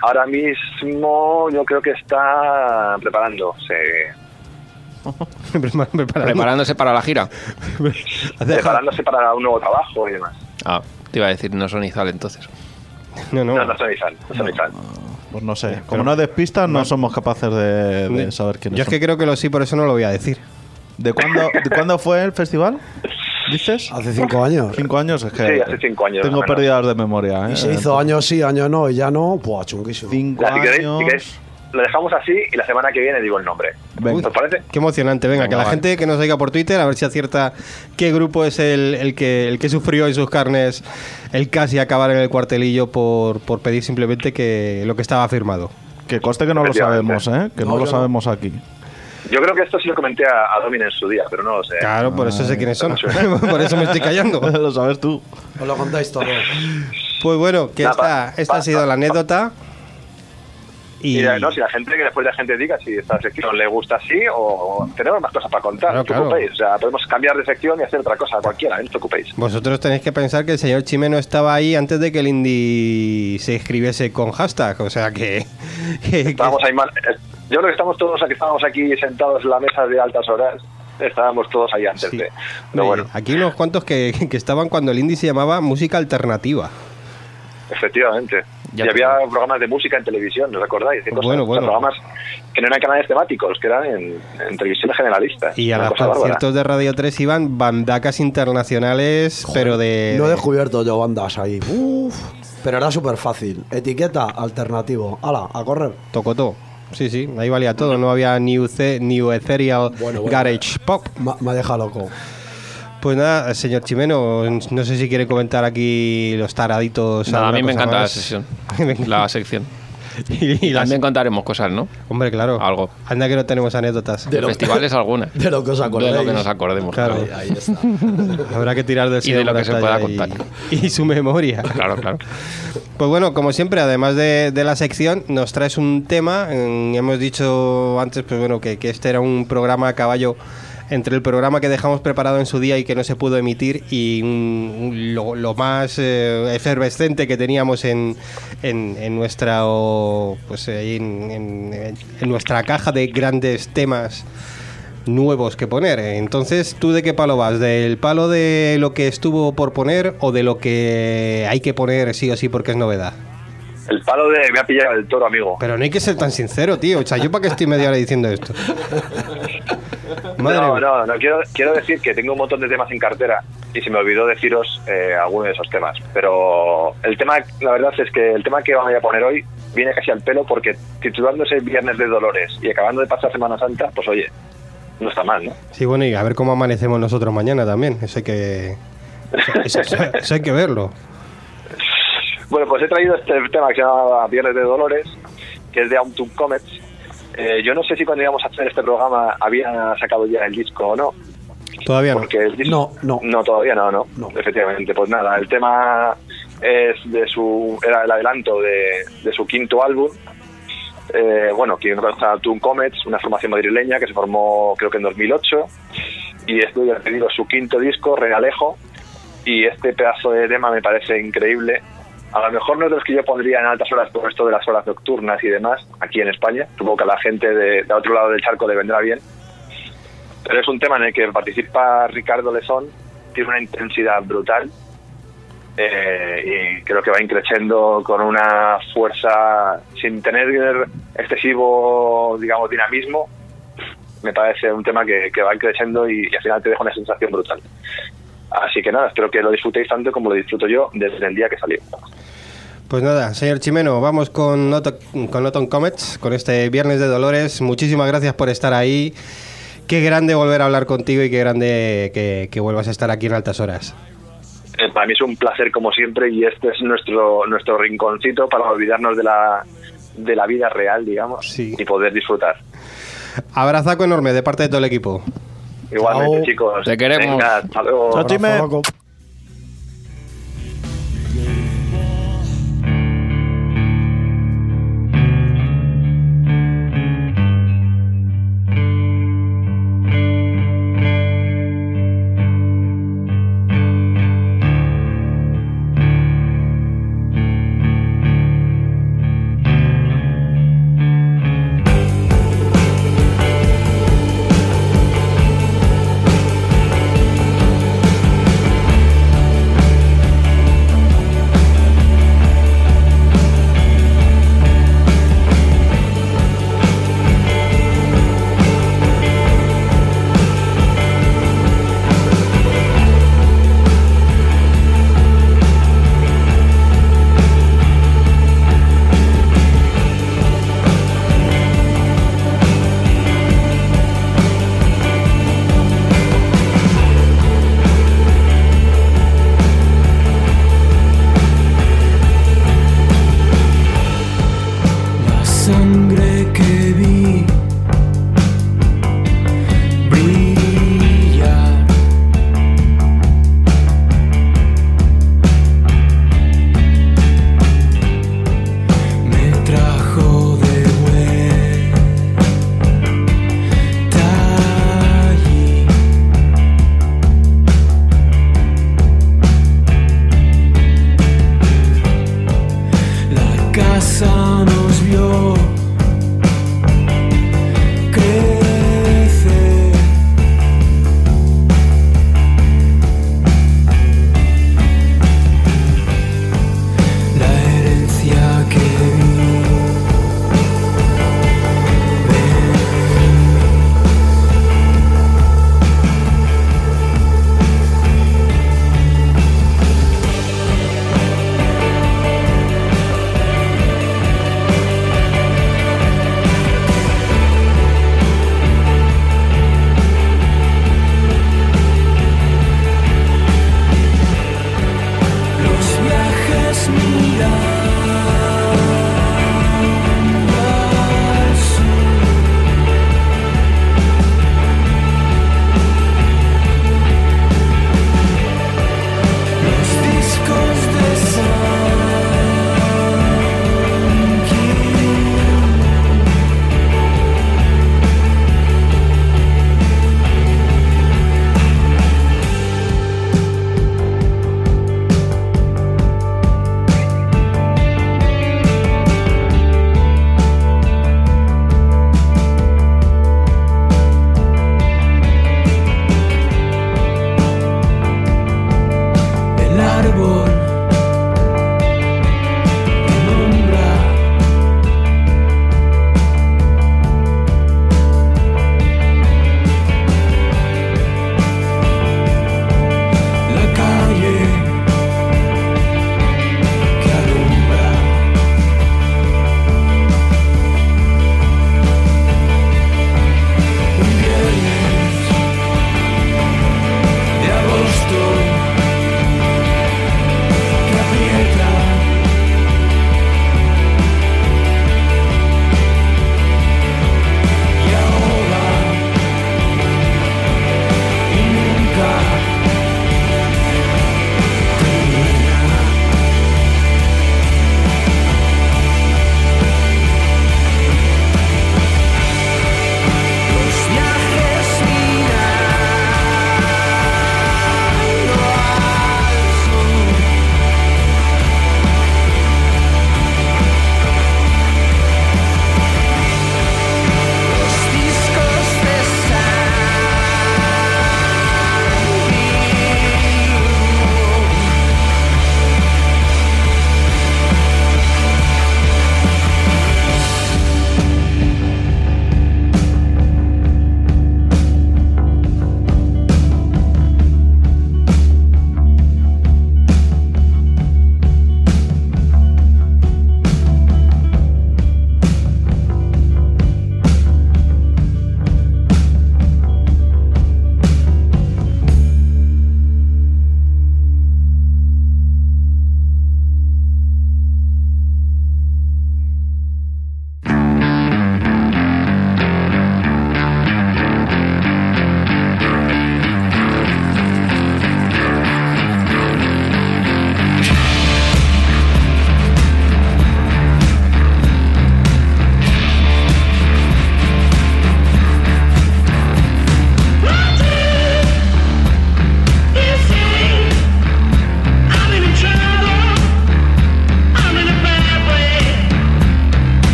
[SPEAKER 9] ahora mismo yo creo que está preparándose,
[SPEAKER 4] Preparándose para la gira.
[SPEAKER 9] Preparándose para un nuevo trabajo y demás.
[SPEAKER 4] Ah, te iba a decir, no son Izal entonces.
[SPEAKER 1] No, no.
[SPEAKER 9] No, no son Izal, no son Izal.
[SPEAKER 5] Pues no sé. Como no despistas, no somos capaces de, de saber quiénes
[SPEAKER 1] Yo es
[SPEAKER 5] son.
[SPEAKER 1] que creo que lo sí, por eso no lo voy a decir.
[SPEAKER 5] ¿De cuándo, ¿De cuándo fue el festival? ¿Dices?
[SPEAKER 3] Hace cinco años.
[SPEAKER 5] Cinco años es que.
[SPEAKER 9] Sí, hace cinco años,
[SPEAKER 5] Tengo pérdidas de memoria, ¿eh?
[SPEAKER 3] Y se hizo años sí, años no, y ya no. Chunguísimo.
[SPEAKER 5] Cinco
[SPEAKER 9] Ya, si queréis,
[SPEAKER 5] años.
[SPEAKER 9] si queréis, lo dejamos así y la semana que viene digo el nombre.
[SPEAKER 5] Venga.
[SPEAKER 9] ¿Os parece?
[SPEAKER 1] Qué emocionante. Venga,
[SPEAKER 4] Venga,
[SPEAKER 1] que la
[SPEAKER 4] vale.
[SPEAKER 1] gente que nos oiga por Twitter, a ver si acierta qué grupo es el, el que, el que sufrió en sus carnes el casi acabar en el cuartelillo por, por pedir simplemente que lo que estaba firmado.
[SPEAKER 5] Que coste que no lo sabemos, ¿eh? Que no,
[SPEAKER 3] No,
[SPEAKER 5] lo
[SPEAKER 3] no.
[SPEAKER 5] sabemos aquí.
[SPEAKER 9] Yo creo que esto sí lo comenté a, a Domin en su día, pero no lo sé.
[SPEAKER 1] Claro, por eso sé quiénes son. por eso me estoy callando.
[SPEAKER 5] lo sabes tú.
[SPEAKER 3] Os lo contáis todo.
[SPEAKER 1] Pues bueno, que esta, esta ha sido la anécdota. Y
[SPEAKER 9] Y la- no, si la gente, que después la gente diga si esta sección le gusta así o, o tenemos más cosas para contar,
[SPEAKER 1] Claro,
[SPEAKER 9] no os
[SPEAKER 1] claro.
[SPEAKER 9] preocupéis. O sea, podemos cambiar de sección y hacer otra cosa, cualquiera, ¿eh? no os preocupéis.
[SPEAKER 1] vosotros tenéis que pensar que el señor Chimeno estaba ahí antes de que el indie se escribiese con hashtag. O sea que. que- que-
[SPEAKER 9] Estábamos ahí mal. Yo creo que estamos todos aquí, estábamos aquí sentados en la mesa de altas horas. Estábamos todos ahí antes
[SPEAKER 1] sí.
[SPEAKER 9] de. Pero bueno,
[SPEAKER 1] Aquí unos cuantos que, que estaban cuando el indie se llamaba música alternativa.
[SPEAKER 9] efectivamente.
[SPEAKER 4] Ya
[SPEAKER 9] y había programas de música en televisión, ¿os acordáis? De cosas,
[SPEAKER 1] Bueno, bueno.
[SPEAKER 9] programas que no eran canales temáticos, que eran en, en televisión generalista.
[SPEAKER 1] Y a los conciertos de Radio 3 iban bandacas internacionales, pero de.
[SPEAKER 3] No he descubierto yo bandas ahí. Uf. Pero era súper fácil. Etiqueta alternativo. Hala, a correr.
[SPEAKER 1] Tocotó. Sí, sí, ahí valía todo. No había New, Ce- new Ethereal
[SPEAKER 3] Bueno, bueno.
[SPEAKER 1] Garage Pop.
[SPEAKER 3] Ma- me ha dejado loco.
[SPEAKER 1] Pues nada, señor Chimeno, no sé si quiere comentar aquí los taraditos.
[SPEAKER 4] Nada, a mí me encanta la sesión, la sección.
[SPEAKER 1] y, y las-
[SPEAKER 4] También contaremos cosas, ¿no?
[SPEAKER 1] Hombre, claro.
[SPEAKER 4] Algo.
[SPEAKER 1] Anda que no tenemos anécdotas.
[SPEAKER 4] De festivales algunas.
[SPEAKER 3] De lo que os
[SPEAKER 4] De
[SPEAKER 3] acordéis.
[SPEAKER 4] lo que nos acordemos.
[SPEAKER 1] Claro.
[SPEAKER 4] Claro,
[SPEAKER 3] Ahí, ahí está.
[SPEAKER 1] Habrá que tirar del
[SPEAKER 4] Y de lo que se pueda contar.
[SPEAKER 1] Y, su memoria.
[SPEAKER 4] claro. claro.
[SPEAKER 1] Pues bueno, como siempre, además de, de la sección, nos traes un tema. Mm, hemos dicho antes, pues bueno, que, que este era un programa a caballo entre el programa que dejamos preparado en su día y que no se pudo emitir y un- lo, lo más eh, efervescente que teníamos en, en, en nuestra o, pues eh, en, en- en nuestra caja de grandes temas nuevos que poner. Entonces, ¿tú de qué palo vas? ¿Del palo de lo que estuvo por poner o de lo que hay que poner sí o sí porque es novedad?
[SPEAKER 9] El palo de me ha pillado el toro, amigo.
[SPEAKER 1] Pero no hay que ser tan sincero, tío. O sea, ¿yo para qué estoy media hora diciendo esto? Madre
[SPEAKER 9] no, no, no quiero, quiero decir que tengo un montón de temas en cartera y se me olvidó deciros eh, alguno de esos temas. Pero el tema, la verdad es que el tema que vamos a poner hoy viene casi al pelo porque titulándose Viernes de Dolores y acabando de pasar Semana Santa, pues oye, no está mal, ¿no?
[SPEAKER 1] Sí, bueno, y a ver cómo amanecemos nosotros mañana también. Eso hay que... Eso, eso- eso hay que verlo.
[SPEAKER 9] Bueno, pues he traído este tema que se llama Viernes de Dolores, que es de Autumn Comets. Eh, yo no sé si cuando íbamos a hacer este programa había sacado ya el disco o no.
[SPEAKER 1] Todavía no.
[SPEAKER 9] Porque el disco-
[SPEAKER 3] No, no.
[SPEAKER 9] No, todavía no, no,
[SPEAKER 3] No.
[SPEAKER 9] Efectivamente, pues nada, el tema es de su, era el adelanto de, de su quinto álbum. Eh, bueno, quien a Toon Comets, una formación madrileña que se formó creo que en 2008 y esto ya digo, su quinto disco, Realejo, y este pedazo de tema me parece increíble. A lo mejor no es los que yo pondría en altas horas por esto de las horas nocturnas y demás, aquí en España. Supongo que a la gente de, otro lado del charco le vendrá bien. Pero es un tema en el que participa Ricardo Lesón, tiene una intensidad brutal eh, y creo que va increciendo con una fuerza sin tener excesivo, digamos, dinamismo. Me parece un tema que, va creciendo y, y al final te deja una sensación brutal. Así que nada, espero que lo disfrutéis tanto como lo disfruto yo desde el día que salió.
[SPEAKER 1] Pues nada, señor Chimeno, vamos con, Not con Not on Comets, con este Viernes de Dolores. Muchísimas gracias por estar ahí. Qué grande volver a hablar contigo y qué grande que, que vuelvas a estar aquí en altas horas.
[SPEAKER 9] Eh, para mí es un placer como siempre y este es nuestro nuestro rinconcito para olvidarnos de la de la vida real, digamos,
[SPEAKER 1] Sí.
[SPEAKER 9] y poder disfrutar.
[SPEAKER 1] Abrazaco enorme de parte de todo el equipo.
[SPEAKER 9] Igualmente,
[SPEAKER 3] Chao.
[SPEAKER 9] chicos.
[SPEAKER 4] Te queremos.
[SPEAKER 9] Venga, hasta luego.
[SPEAKER 10] Chao,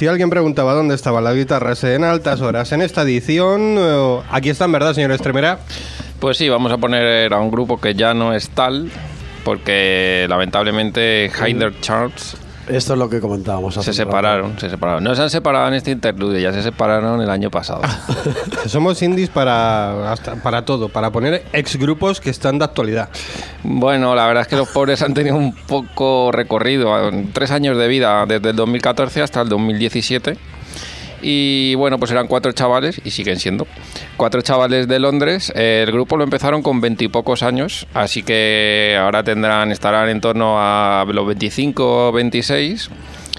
[SPEAKER 1] si alguien preguntaba dónde estaban las guitarras en altas horas en esta edición, eh, aquí están, ¿verdad, señor Estremera?
[SPEAKER 4] Pues sí, vamos a poner a un grupo que ya no es tal, porque lamentablemente Hyder Charts
[SPEAKER 3] Esto es lo que comentábamos. hace
[SPEAKER 4] se
[SPEAKER 3] rato.
[SPEAKER 4] separaron, se separaron. No se han separado en este interludio, ya se separaron el año pasado.
[SPEAKER 1] Somos indies para, hasta- para todo, para poner ex grupos que están de actualidad.
[SPEAKER 4] Bueno, la verdad es que los pobres han tenido un poco recorrido, tres años de vida, desde el 2014 hasta el 2017. Y bueno, pues eran cuatro chavales, y siguen siendo, cuatro chavales de Londres. El grupo lo empezaron con veintipocos años, así que ahora tendrán, estarán en torno a los 25 o 26.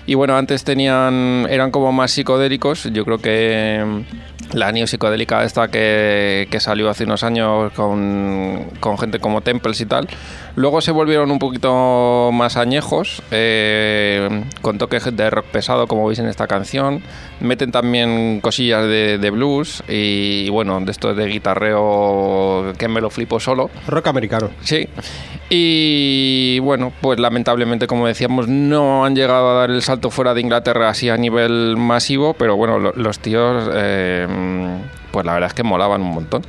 [SPEAKER 4] Y bueno, antes tenían, eran como más psicodélicos. Yo creo que mm, la neopsicodélica esta que, que salió hace unos años con, con gente como Temples y tal. Luego se volvieron un poquito más añejos, eh, con toques de rock pesado, como veis en esta canción. Meten también cosillas de, de blues y, bueno, de esto de guitarreo que me lo flipo solo.
[SPEAKER 1] Rock americano.
[SPEAKER 4] Sí. Y bueno, pues lamentablemente, como decíamos, no han llegado a dar el salto fuera de Inglaterra así a nivel masivo, pero bueno, lo- los tíos, eh, pues la verdad es que molaban un montón.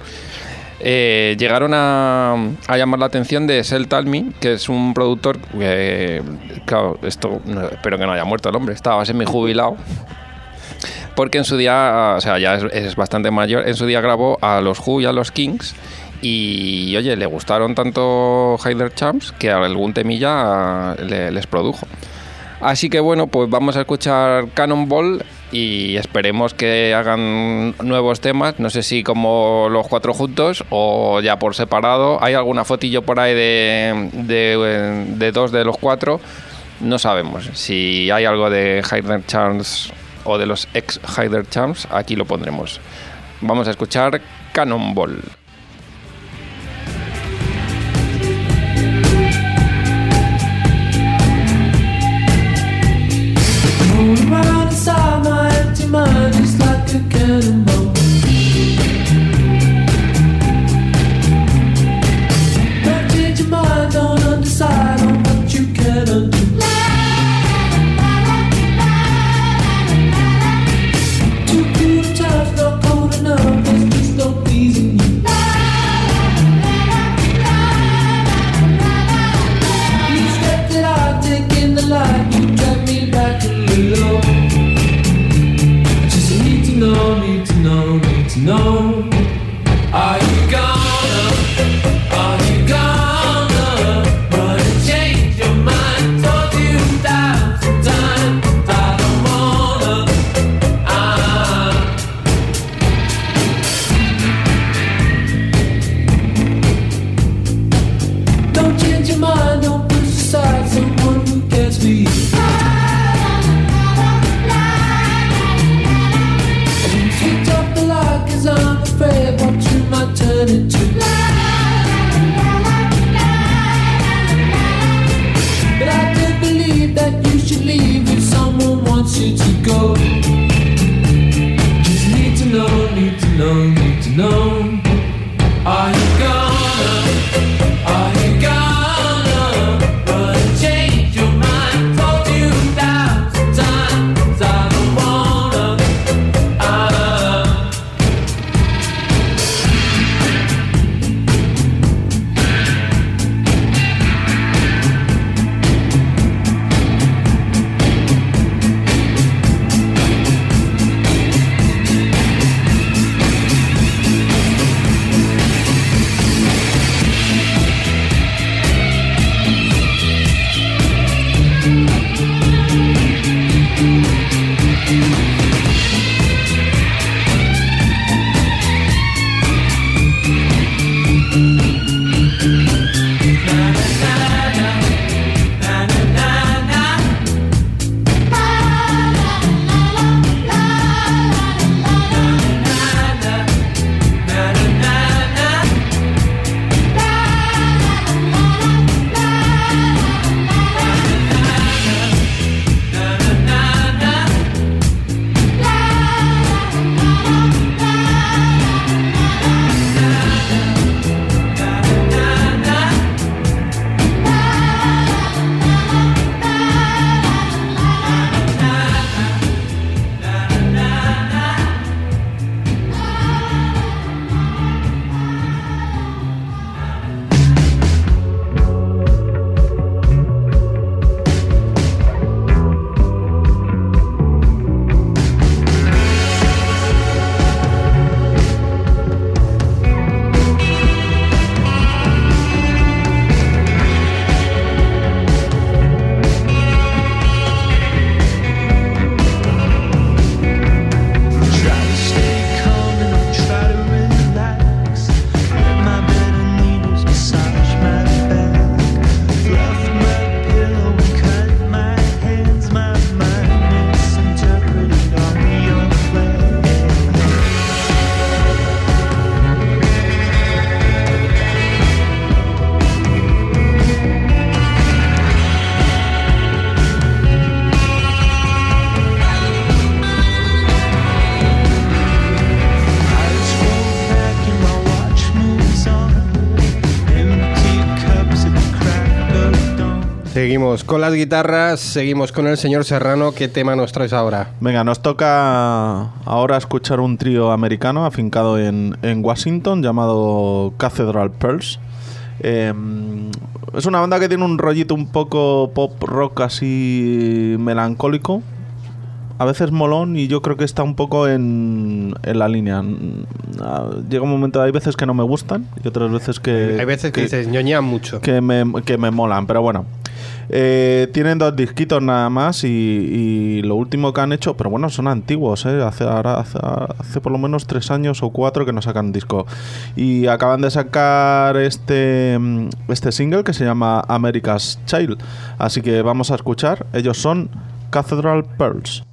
[SPEAKER 4] Eh, llegaron a, a llamar la atención de Sel Talmi, que es un productor esto, espero que no haya muerto el hombre, estaba semi jubilado. Porque en su día, o sea, ya es, bastante mayor, en su día grabó a los Who y a los Kings. Y oye, le gustaron tanto Hyder Champs que algún temilla le- les produjo. Así que bueno, pues vamos a escuchar Cannonball y esperemos que hagan nuevos temas. No sé si como los cuatro juntos o ya por separado. Hay alguna fotillo por ahí de, de, dos de los cuatro. No sabemos. Si hay algo de Hyder Champs o de los ex Hyder Champs, aquí lo pondremos. Vamos a escuchar Cannonball.
[SPEAKER 1] Seguimos con las guitarras, seguimos con el señor Serrano. ¿Qué tema nos traes ahora?
[SPEAKER 5] Venga, nos toca ahora escuchar un trío americano afincado en, en Washington llamado Cathedral Pearls. Eh, es una banda que tiene un rollito un poco pop rock así melancólico. A veces molón y yo creo que está un poco en, en la línea. Mm, ah, Llega un momento, hay veces que no me gustan y otras veces que...
[SPEAKER 1] Hay veces que, dices, ñoñan mucho.
[SPEAKER 5] que me, que me molan, pero bueno. Eh, tienen dos disquitos nada más y, y lo último que han hecho, pero bueno, son antiguos, ¿eh? hace, hace por lo menos tres años o cuatro que no sacan disco. Y acaban de sacar este, mm, este single que se llama America's Child. Así que vamos a escuchar. Ellos son Cathedral Pearls.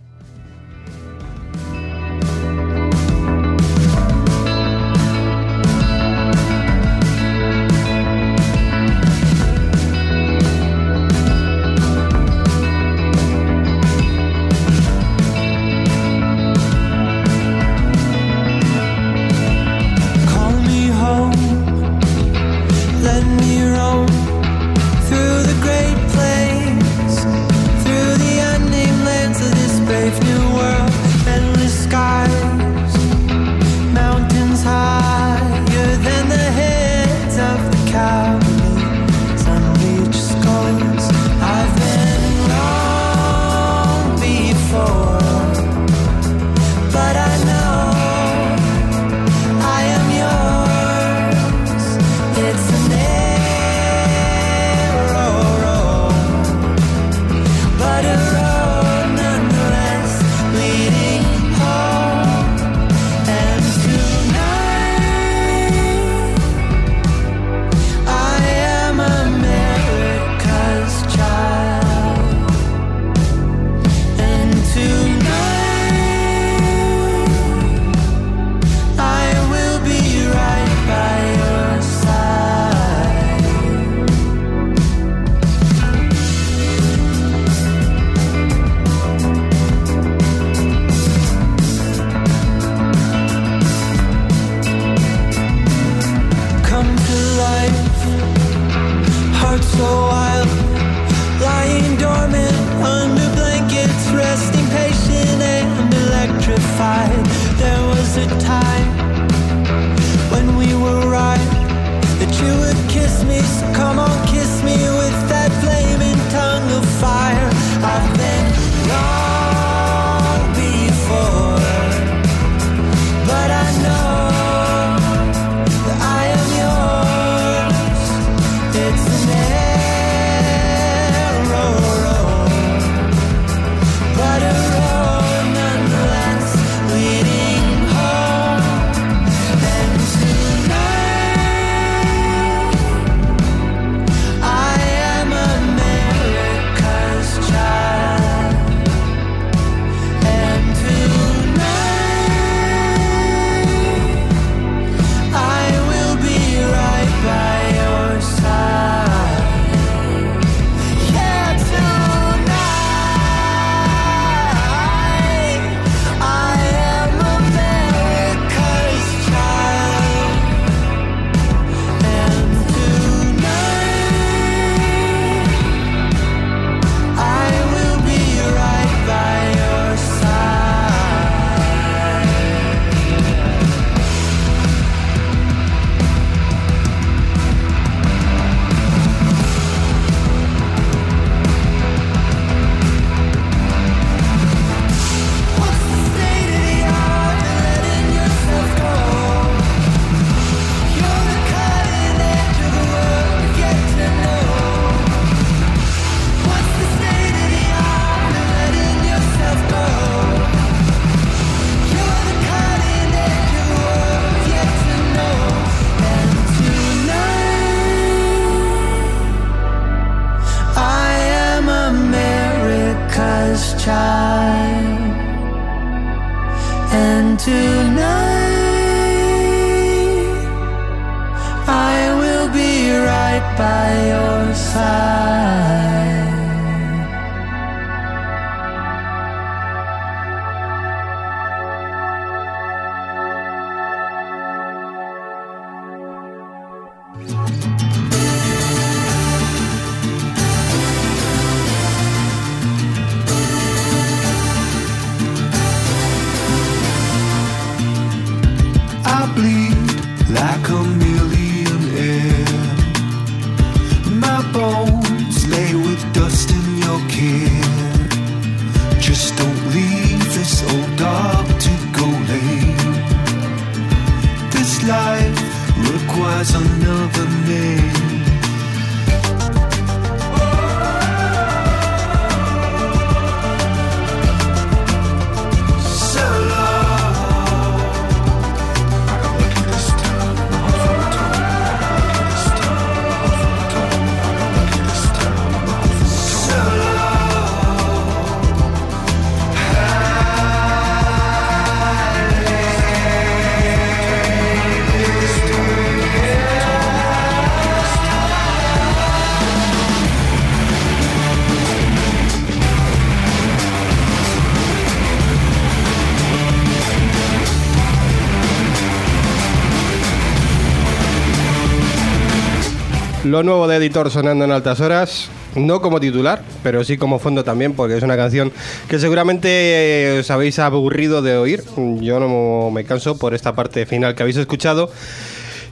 [SPEAKER 1] Lo nuevo de Editor sonando en altas horas, no como titular, pero sí como fondo también, porque es una canción que seguramente eh, os habéis aburrido de oír. Yo no me canso por esta parte final que habéis escuchado.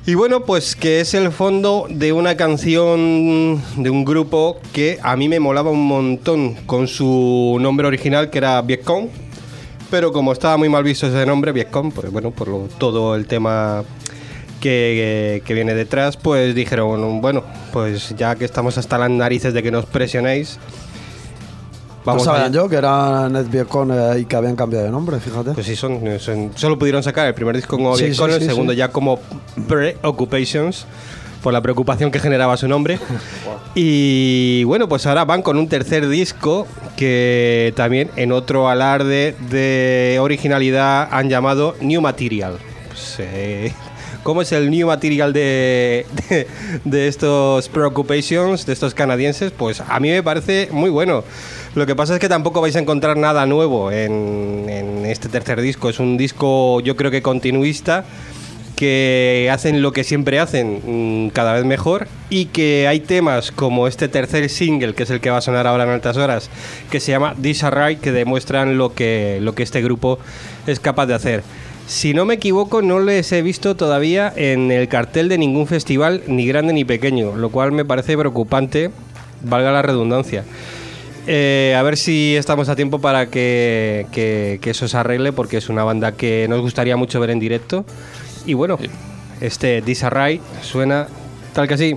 [SPEAKER 1] Y bueno, pues que es el fondo de una canción de un grupo que a mí me molaba un montón con su nombre original que era Vietcong. Pero como estaba muy mal visto ese nombre, Vietcong, pues bueno, por todo el tema que, que viene detrás, pues dijeron, bueno, pues ya que estamos hasta las narices de que nos presionéis,
[SPEAKER 3] Vamos no
[SPEAKER 1] a
[SPEAKER 3] sabían yo que era Netviecon eh, y que habían cambiado de nombre, fíjate.
[SPEAKER 1] Pues sí, son, son- solo pudieron sacar el primer disco como
[SPEAKER 3] Sí,
[SPEAKER 1] Vietcong,
[SPEAKER 3] sí,
[SPEAKER 1] el segundo ya como Preoccupations, por la preocupación que generaba su nombre. y bueno, pues ahora van con un tercer disco que también en otro alarde de originalidad han llamado New Material. Pues, eh, ¿Cómo es el new material de, de, estos Preoccupations, de estos canadienses? Pues a mí me parece muy bueno. Lo que pasa es que tampoco vais a encontrar nada nuevo en, en este tercer disco. Es un disco, yo creo que continuista, que hacen lo que siempre hacen, mm, cada vez mejor, y que hay temas como este tercer single, que es el que va a sonar ahora en altas horas, que se llama Disarray, que demuestran lo que, lo que este grupo es capaz de hacer. Si no me equivoco, no les he visto todavía en el cartel de ningún festival, ni grande ni pequeño, lo cual me parece preocupante, valga la redundancia. Eh, a ver si estamos a tiempo para que, que- que eso se arregle, porque es una banda que nos gustaría mucho ver en directo. Y bueno, este Disarray suena tal que así.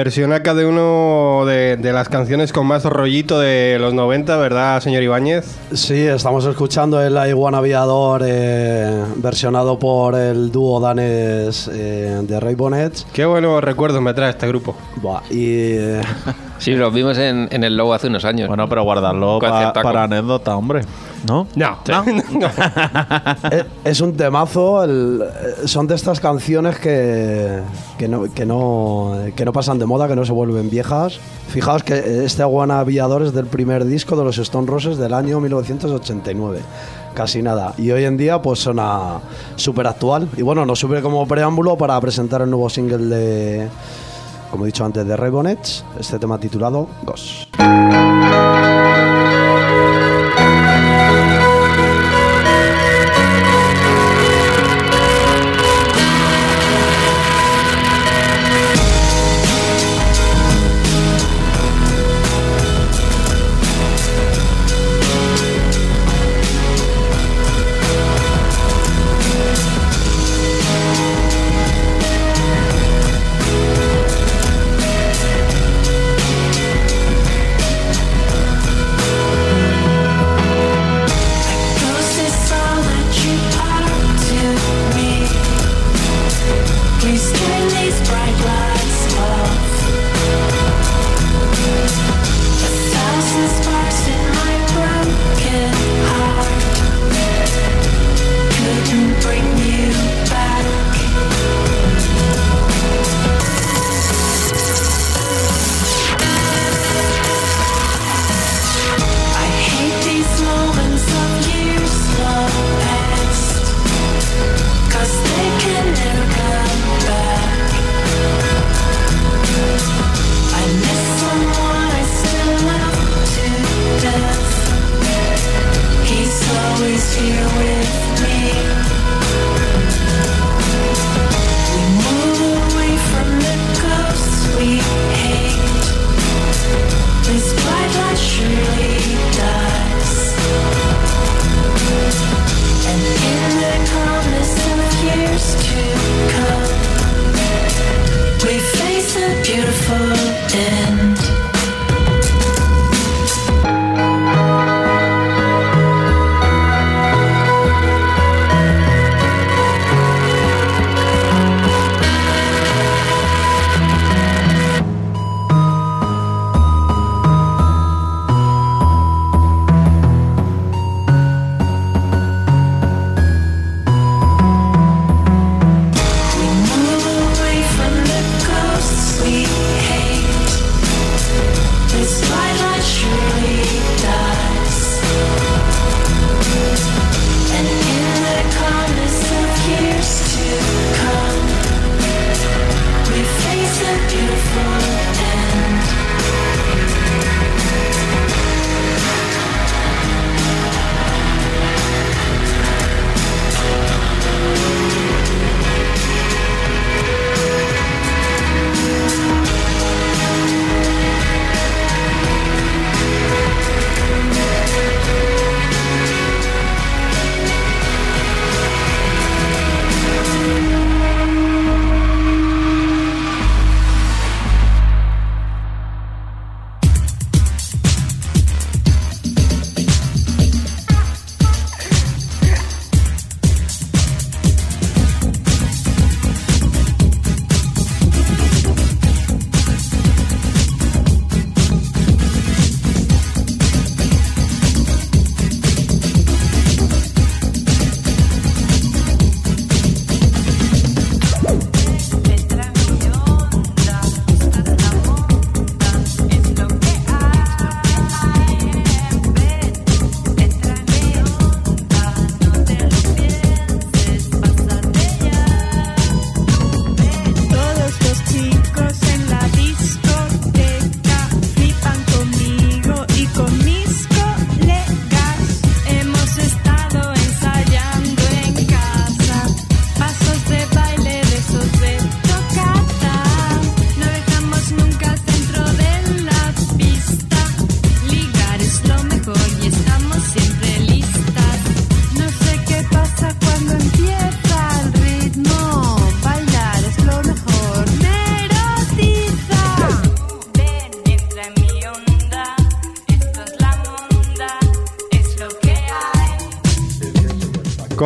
[SPEAKER 1] Versiona cada uno de, de las canciones con más rollito de los 90, ¿verdad, señor Ibáñez?
[SPEAKER 3] Sí, estamos escuchando el I Wanna Aviador eh, versionado por el dúo danés eh, de Ray Bonnets.
[SPEAKER 1] Qué buenos recuerdos me trae este grupo.
[SPEAKER 3] Buah, y eh,
[SPEAKER 4] Sí, los vimos en, en el Low hace unos años.
[SPEAKER 5] Bueno, pero guardarlo pa- para anécdota, hombre. ¿No?
[SPEAKER 1] No,
[SPEAKER 3] es, es un temazo. el- eh, son de estas canciones que, que, no, que, no, que no pasan de moda, que no se vuelven viejas. Fijaos que este Aguana Aviador es del primer disco de los Stone Roses del año 1989. Casi nada. Y hoy en día pues suena súper actual. Y bueno, nos sirve como preámbulo para presentar el nuevo single de, como he dicho antes, de Ray Bonnets. Este tema titulado Ghost.
[SPEAKER 11] Ghost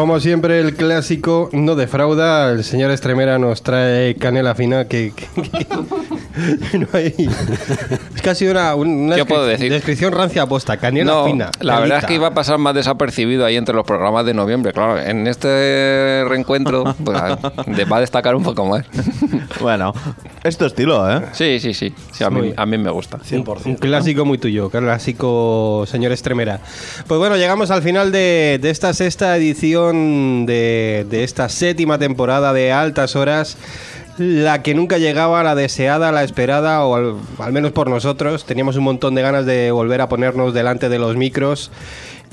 [SPEAKER 1] Como siempre, el clásico no defrauda. El señor Estremera nos trae canela fina que... que- que- no hay... Es sido una, una
[SPEAKER 4] ¿Qué puedo
[SPEAKER 1] descri-
[SPEAKER 4] decir?
[SPEAKER 1] descripción rancia aposta. Canela
[SPEAKER 4] No,
[SPEAKER 1] fina.
[SPEAKER 4] la verdad es que iba a pasar más desapercibido ahí entre los programas de noviembre. Claro, en este reencuentro pues, va a destacar un poco más.
[SPEAKER 5] Bueno, es tu estilo, ¿eh?
[SPEAKER 4] Sí, sí, sí. sí a, mí, a mí me gusta.
[SPEAKER 3] 100%.
[SPEAKER 1] Un clásico muy tuyo, clásico señor Estremera. Pues bueno, llegamos al final de, de esta sexta edición de, de esta séptima temporada de Altas Horas. La que nunca llegaba, la deseada, la esperada, o al, al menos por nosotros. Teníamos un montón de ganas de volver a ponernos delante de los micros.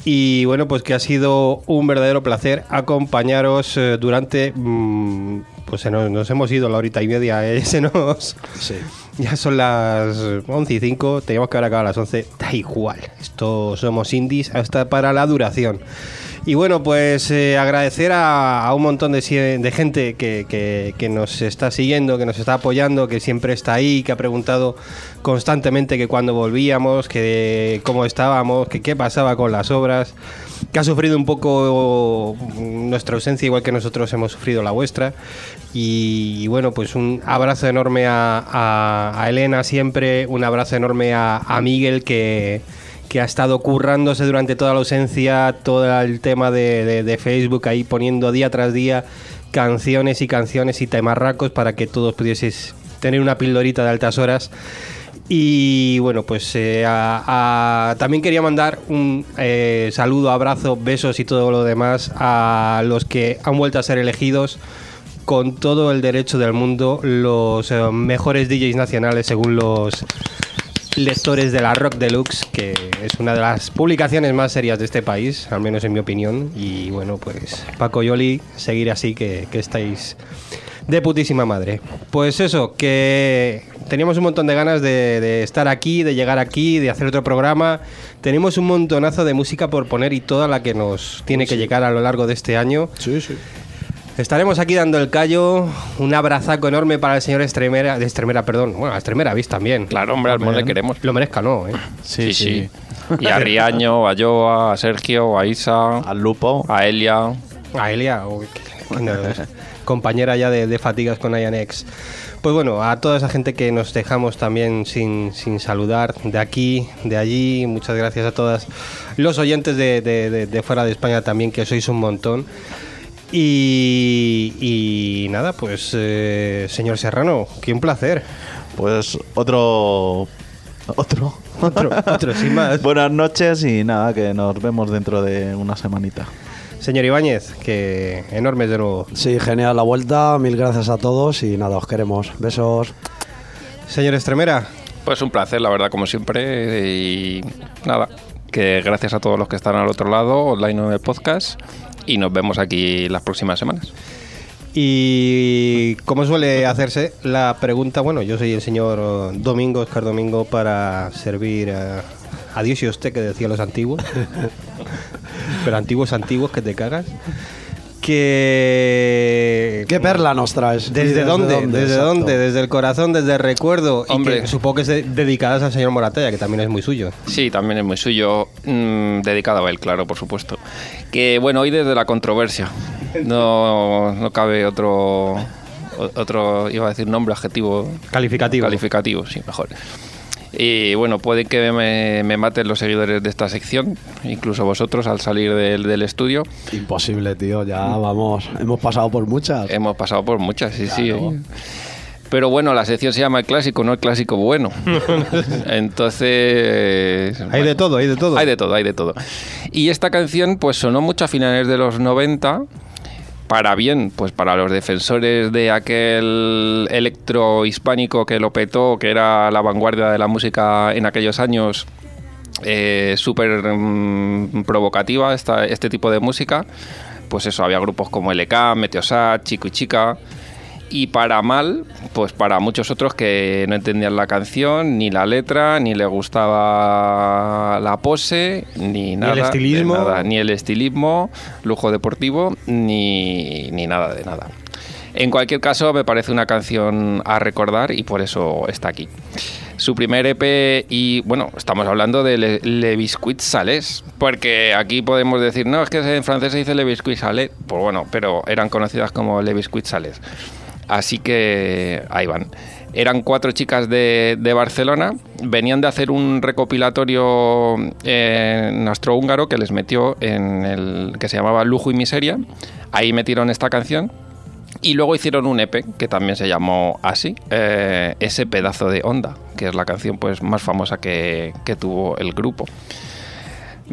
[SPEAKER 1] Y bueno, pues que ha sido un verdadero placer acompañaros eh, durante. mm, pues se nos, nos hemos ido la horita y media, eh, se nos.
[SPEAKER 3] Sí.
[SPEAKER 1] Ya son las 11 y 5, teníamos que haber acabado a las 11. Da igual, esto somos indies hasta para la duración. Y bueno, pues eh, agradecer a, un montón de, gente que, que- nos está siguiendo, que nos está apoyando, que siempre está ahí, que ha preguntado constantemente que cuando volvíamos, que cómo estábamos, que qué pasaba con las obras, que ha sufrido un poco nuestra ausencia, igual que nosotros hemos sufrido la vuestra. Y, bueno, pues un abrazo enorme a Elena siempre, un abrazo enorme a, a Miguel que, que ha estado currándose durante toda la ausencia, todo el tema de, Facebook ahí poniendo día tras día canciones y canciones y temarracos para que todos pudieseis tener una pildorita de altas horas. Y bueno, pues eh, también quería mandar un eh, saludo, abrazo, besos y todo lo demás a los que han vuelto a ser elegidos con todo el derecho del mundo los eh, mejores DJs nacionales según los lectores de la Rock Deluxe, que es una de las publicaciones más serias de este país, al menos en mi opinión. Y bueno, pues Paco Yoli, seguir así que, que estáis de putísima madre. Pues eso, que teníamos un montón de ganas de, de estar aquí, de llegar aquí, de hacer otro programa. Tenemos un montonazo de música por poner y toda la que nos tiene que llegar a lo largo de este año.
[SPEAKER 3] Sí, sí.
[SPEAKER 1] Estaremos aquí dando el callo. Un abrazaco enorme para el señor Estremera. De Estremera, perdón. Bueno, a Estremera Vis también.
[SPEAKER 4] Claro, hombre, al le queremos.
[SPEAKER 1] Lo merezca, ¿no? ¿eh?
[SPEAKER 4] Sí, sí. Y a Riaño, a Joa, a Sergio, a Isa,
[SPEAKER 5] Al lupo.
[SPEAKER 4] a Elia.
[SPEAKER 1] A Elia, no, compañera ya de, de fatigas con Ianex. Pues bueno, a toda esa gente que nos dejamos también sin, sin saludar, de aquí, de allí, muchas gracias a todas los oyentes de, de- de- de fuera de España también, que sois un montón. Y, y nada, pues eh, señor Serrano, qué un placer.
[SPEAKER 5] Pues otro. Otro.
[SPEAKER 1] Otro, otro, sin más.
[SPEAKER 5] Buenas noches y nada, que nos vemos dentro de una semanita.
[SPEAKER 1] Señor Ibáñez, que enormes de nuevo.
[SPEAKER 3] Sí, genial la vuelta. Mil gracias a todos y nada, os queremos. Besos.
[SPEAKER 1] Señor Estremera,
[SPEAKER 4] Pues un placer, la verdad, como siempre. Y nada, que gracias a todos los que están al otro lado, online o en el podcast. Y nos vemos aquí las próximas semanas.
[SPEAKER 1] Y como suele hacerse la pregunta, bueno, yo soy el señor Domingo, Oscar Domingo, para servir a, a Dios y a usted, que decían los antiguos. Pero antiguos, antiguos, que te cagas. Que...
[SPEAKER 3] ¿Qué perla nos traes?
[SPEAKER 1] ¿Desde, dónde? ¿Desde
[SPEAKER 3] Exacto.
[SPEAKER 1] dónde? Desde el corazón, desde el recuerdo. Y
[SPEAKER 4] Hombre.
[SPEAKER 1] que supongo que es de- dedicadas al señor Moratella, que también es muy suyo.
[SPEAKER 4] Sí, también es muy suyo, mm, dedicado a él, claro, por supuesto. Que bueno, hoy desde la controversia. No, no cabe otro, otro, iba a decir nombre, adjetivo.
[SPEAKER 1] Calificativo.
[SPEAKER 4] Calificativo, sí, mejor. Y bueno, puede que me, me maten los seguidores de esta sección, incluso vosotros al salir del, del estudio.
[SPEAKER 3] Imposible, tío. Ya vamos. Hemos pasado por muchas.
[SPEAKER 4] Hemos pasado por muchas, sí, sí. Pero bueno, la sección se llama el clásico, no el clásico bueno. Entonces...
[SPEAKER 1] Hay de todo, hay de todo.
[SPEAKER 4] Hay de todo, hay de todo. Y esta canción pues sonó mucho a finales de los 90 para bien, pues para los defensores de aquel electro hispánico que lo petó, que era la vanguardia de la música en aquellos años, eh, súper mm, provocativa esta, este tipo de música. Pues eso, había grupos como LK, Meteosat, Chico y Chica. Y para mal, pues para muchos otros que no entendían la canción, ni la letra, ni le gustaba la pose, ni nada.
[SPEAKER 1] el
[SPEAKER 4] de
[SPEAKER 1] estilismo.
[SPEAKER 4] nada, ni el estilismo, lujo deportivo, ni, ni nada de nada. En cualquier caso, me parece una canción a recordar y por eso está aquí. Su primer EP y bueno, estamos hablando de Le, Le Biscuit porque aquí podemos decir, no, es que en francés se dice Le Biscuit Salés, pues bueno, pero eran conocidas como Le Biscuit. Así que ahí van. Eran cuatro chicas de, Barcelona, venían de hacer un recopilatorio en austrohúngaro que les metió en el que se llamaba Lujo y Miseria. Ahí metieron esta canción y luego hicieron un EP que también se llamó así, eh, ese pedazo de onda, que es la canción pues más famosa que tuvo el grupo.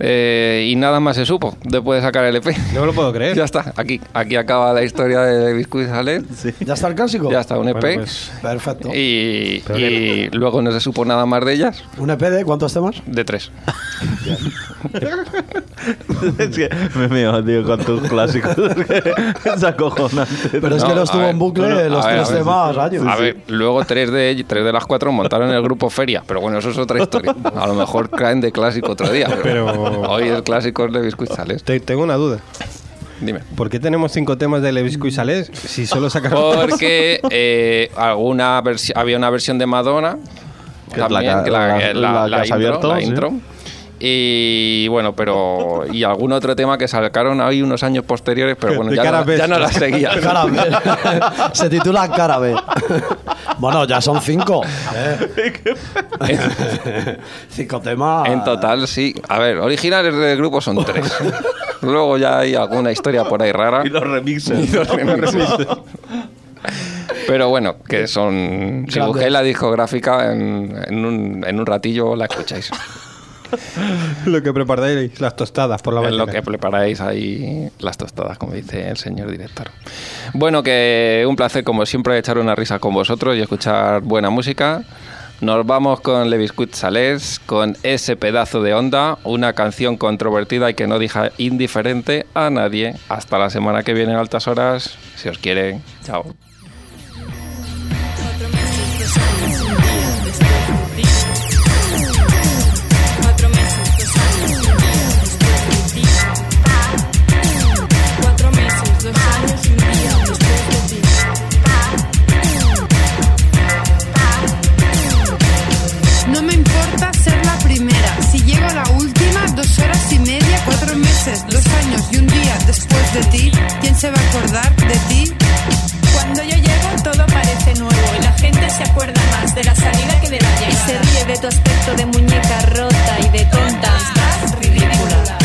[SPEAKER 4] Eh, y nada más se supo después de sacar el EP.
[SPEAKER 1] No me lo puedo creer.
[SPEAKER 4] Ya está, aquí, aquí acaba la historia de Biscuit Salé.
[SPEAKER 3] ¿Ya está el clásico?
[SPEAKER 4] Ya está, un EP.
[SPEAKER 1] Bueno, pues,
[SPEAKER 3] Perfecto.
[SPEAKER 4] y, y luego no se supo nada más de ellas,
[SPEAKER 3] ¿Un EP de cuántos temas?
[SPEAKER 4] de tres.
[SPEAKER 5] es que me mío, tío, con tus clásicos. es acojonante.
[SPEAKER 3] Pero es que no estuvo
[SPEAKER 4] ver,
[SPEAKER 3] en bucle
[SPEAKER 4] no,
[SPEAKER 3] los
[SPEAKER 4] ver,
[SPEAKER 3] tres
[SPEAKER 4] a ver,
[SPEAKER 3] temas años.
[SPEAKER 4] A ver, luego tres de, tres de las cuatro montaron el grupo Feria, pero bueno, eso es otra historia. A lo mejor caen de clásico otro día. Pero,
[SPEAKER 1] Pero-
[SPEAKER 4] hoy el clásico es de Biscuit Salés.
[SPEAKER 1] Te- tengo una duda.
[SPEAKER 4] Dime.
[SPEAKER 1] ¿Por qué tenemos cinco temas de Levisco y Salés si solo sacaron
[SPEAKER 4] Porque eh, alguna versi- había una versión de Madonna
[SPEAKER 5] Que es la
[SPEAKER 4] también,
[SPEAKER 5] que-
[SPEAKER 4] que
[SPEAKER 5] la-
[SPEAKER 4] la,
[SPEAKER 5] la que has
[SPEAKER 4] intro,
[SPEAKER 5] abierto,
[SPEAKER 4] la
[SPEAKER 5] sí.
[SPEAKER 4] intro. Y bueno, pero. Y algún otro tema que sacaron ahí unos años posteriores, pero bueno, ya,
[SPEAKER 1] cara
[SPEAKER 4] no, ya no la seguía.
[SPEAKER 3] Se titula Cara B. bueno, ya son cinco. ¿eh? cinco temas.
[SPEAKER 4] En total, sí. A ver, originales del grupo son tres. Luego ya hay alguna historia por ahí rara.
[SPEAKER 5] Y los remixes.
[SPEAKER 4] Y los remixes. Pero bueno, que son. Si busquéis la discográfica, en, en un, en un ratillo la escucháis.
[SPEAKER 1] lo que preparáis las tostadas por la mañana?
[SPEAKER 4] lo que preparáis ahí las tostadas, como dice el señor director. Bueno, que un placer, como siempre, echar una risa con vosotros y escuchar buena música. Nos vamos con Le Biscuit Salés, con ese pedazo de onda, una canción controvertida y que no deja indiferente a nadie. Hasta la semana que viene en altas horas, si os quieren. Chao.
[SPEAKER 12] Meses, dos años y un día después de ti,
[SPEAKER 13] ¿quién se va a acordar de ti?
[SPEAKER 12] Cuando yo llego todo parece nuevo y la gente se acuerda más de la salida que de la llegada. Y se ríe de tu aspecto de muñeca rota y de tonta. Estás ridícula.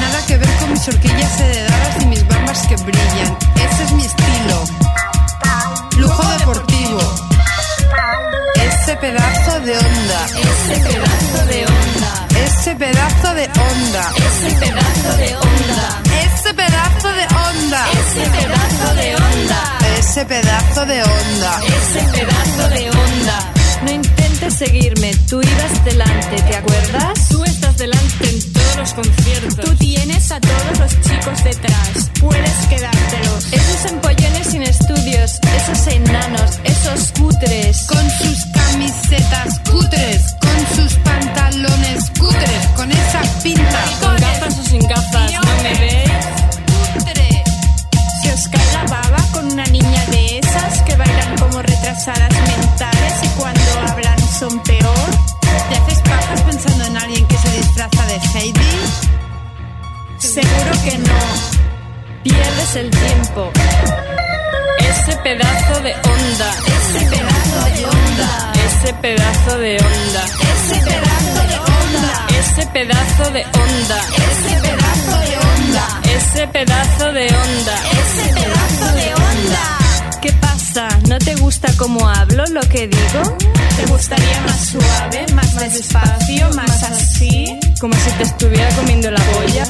[SPEAKER 13] Nada que ver con mis horquillas heredadas y mis bambas que brillan. Ese es mi estilo. Lujo deportivo. Ese pedazo de onda.
[SPEAKER 12] Ese pedazo de onda.
[SPEAKER 13] Ese pedazo de onda.
[SPEAKER 12] Ese pedazo de
[SPEAKER 13] Ese pedazo de onda.
[SPEAKER 12] Ese pedazo de onda. No intentes seguirme, tú ibas delante, ¿te acuerdas? Tú estás delante en todos los conciertos. Tú tienes a todos los chicos detrás. Puedes quedártelos. Esos empollones sin estudios, esos enanos, esos cutres.
[SPEAKER 13] Con sus camisetas cutres.
[SPEAKER 12] Ese pedazo de onda. Ese pedazo de onda. Ese pedazo de onda. Ese pedazo de onda. Ese pedazo de onda. Ese pedazo de onda. ¿Qué pasa? ¿No te gusta cómo hablo, lo que digo? ¿Te gustaría más suave, más despacio, más así? Como si te estuviera comiendo la boya.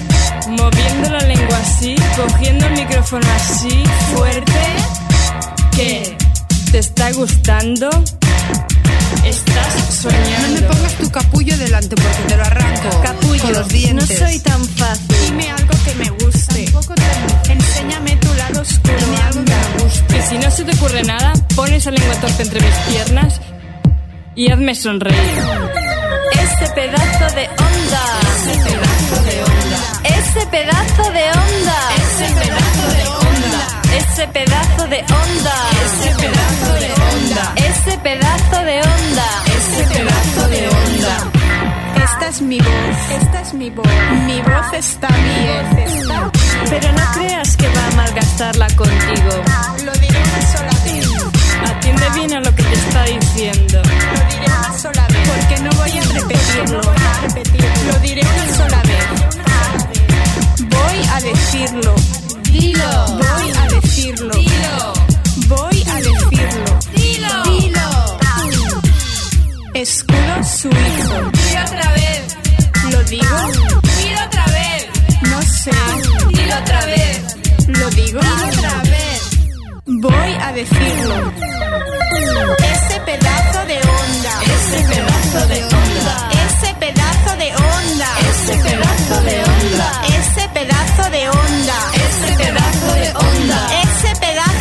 [SPEAKER 12] Moviendo la lengua así, cogiendo el micrófono así, fuerte. ¿Qué? ¿Te está gustando? Estás
[SPEAKER 13] No me
[SPEAKER 12] soñando.
[SPEAKER 13] pongas tu capullo delante porque te lo arranco.
[SPEAKER 12] Capullo,
[SPEAKER 13] Con los dientes.
[SPEAKER 12] no soy tan fácil. Dime algo que me guste.
[SPEAKER 13] Te-
[SPEAKER 12] Enséñame tu lado oscuro.
[SPEAKER 13] Dime algo que
[SPEAKER 12] anda.
[SPEAKER 13] me guste.
[SPEAKER 12] Y si no se te ocurre nada, pon esa lengua torpe entre mis piernas y hazme sonreír. Ese pedazo de onda. Ese pedazo de onda. Ese pedazo de onda. Ese pedazo de onda. Ese pedazo de onda. Ese pedazo de onda. Ese pedazo de onda. Ese es mi voz. Esta es mi voz. Mi voz está bien.
[SPEAKER 14] Pero no creas que va a malgastarla contigo.
[SPEAKER 12] Lo diré una sola vez.
[SPEAKER 14] Atiende bien a lo que te está diciendo.
[SPEAKER 12] Lo diré una sola vez. Porque no voy a repetirlo. Lo diré una sola vez. Voy a decirlo.
[SPEAKER 13] Dilo.
[SPEAKER 12] Voy a decirlo.
[SPEAKER 13] Dilo.
[SPEAKER 12] Voy a decirlo.
[SPEAKER 13] Dilo.
[SPEAKER 12] Dilo. Escudo su hijo.
[SPEAKER 13] Dilo otra vez.
[SPEAKER 12] ¿Lo digo?
[SPEAKER 13] Dilo otra vez.
[SPEAKER 12] No sé.
[SPEAKER 13] Dilo otra vez.
[SPEAKER 12] ¿Lo digo?
[SPEAKER 13] Dilo otra vez.
[SPEAKER 12] Voy a decirlo.
[SPEAKER 13] Ese
[SPEAKER 12] ese pedazo de onda. Ese pedazo de onda. Ese pedazo de onda. Ese pedazo de onda. Ese pedazo de onda. Ese pedazo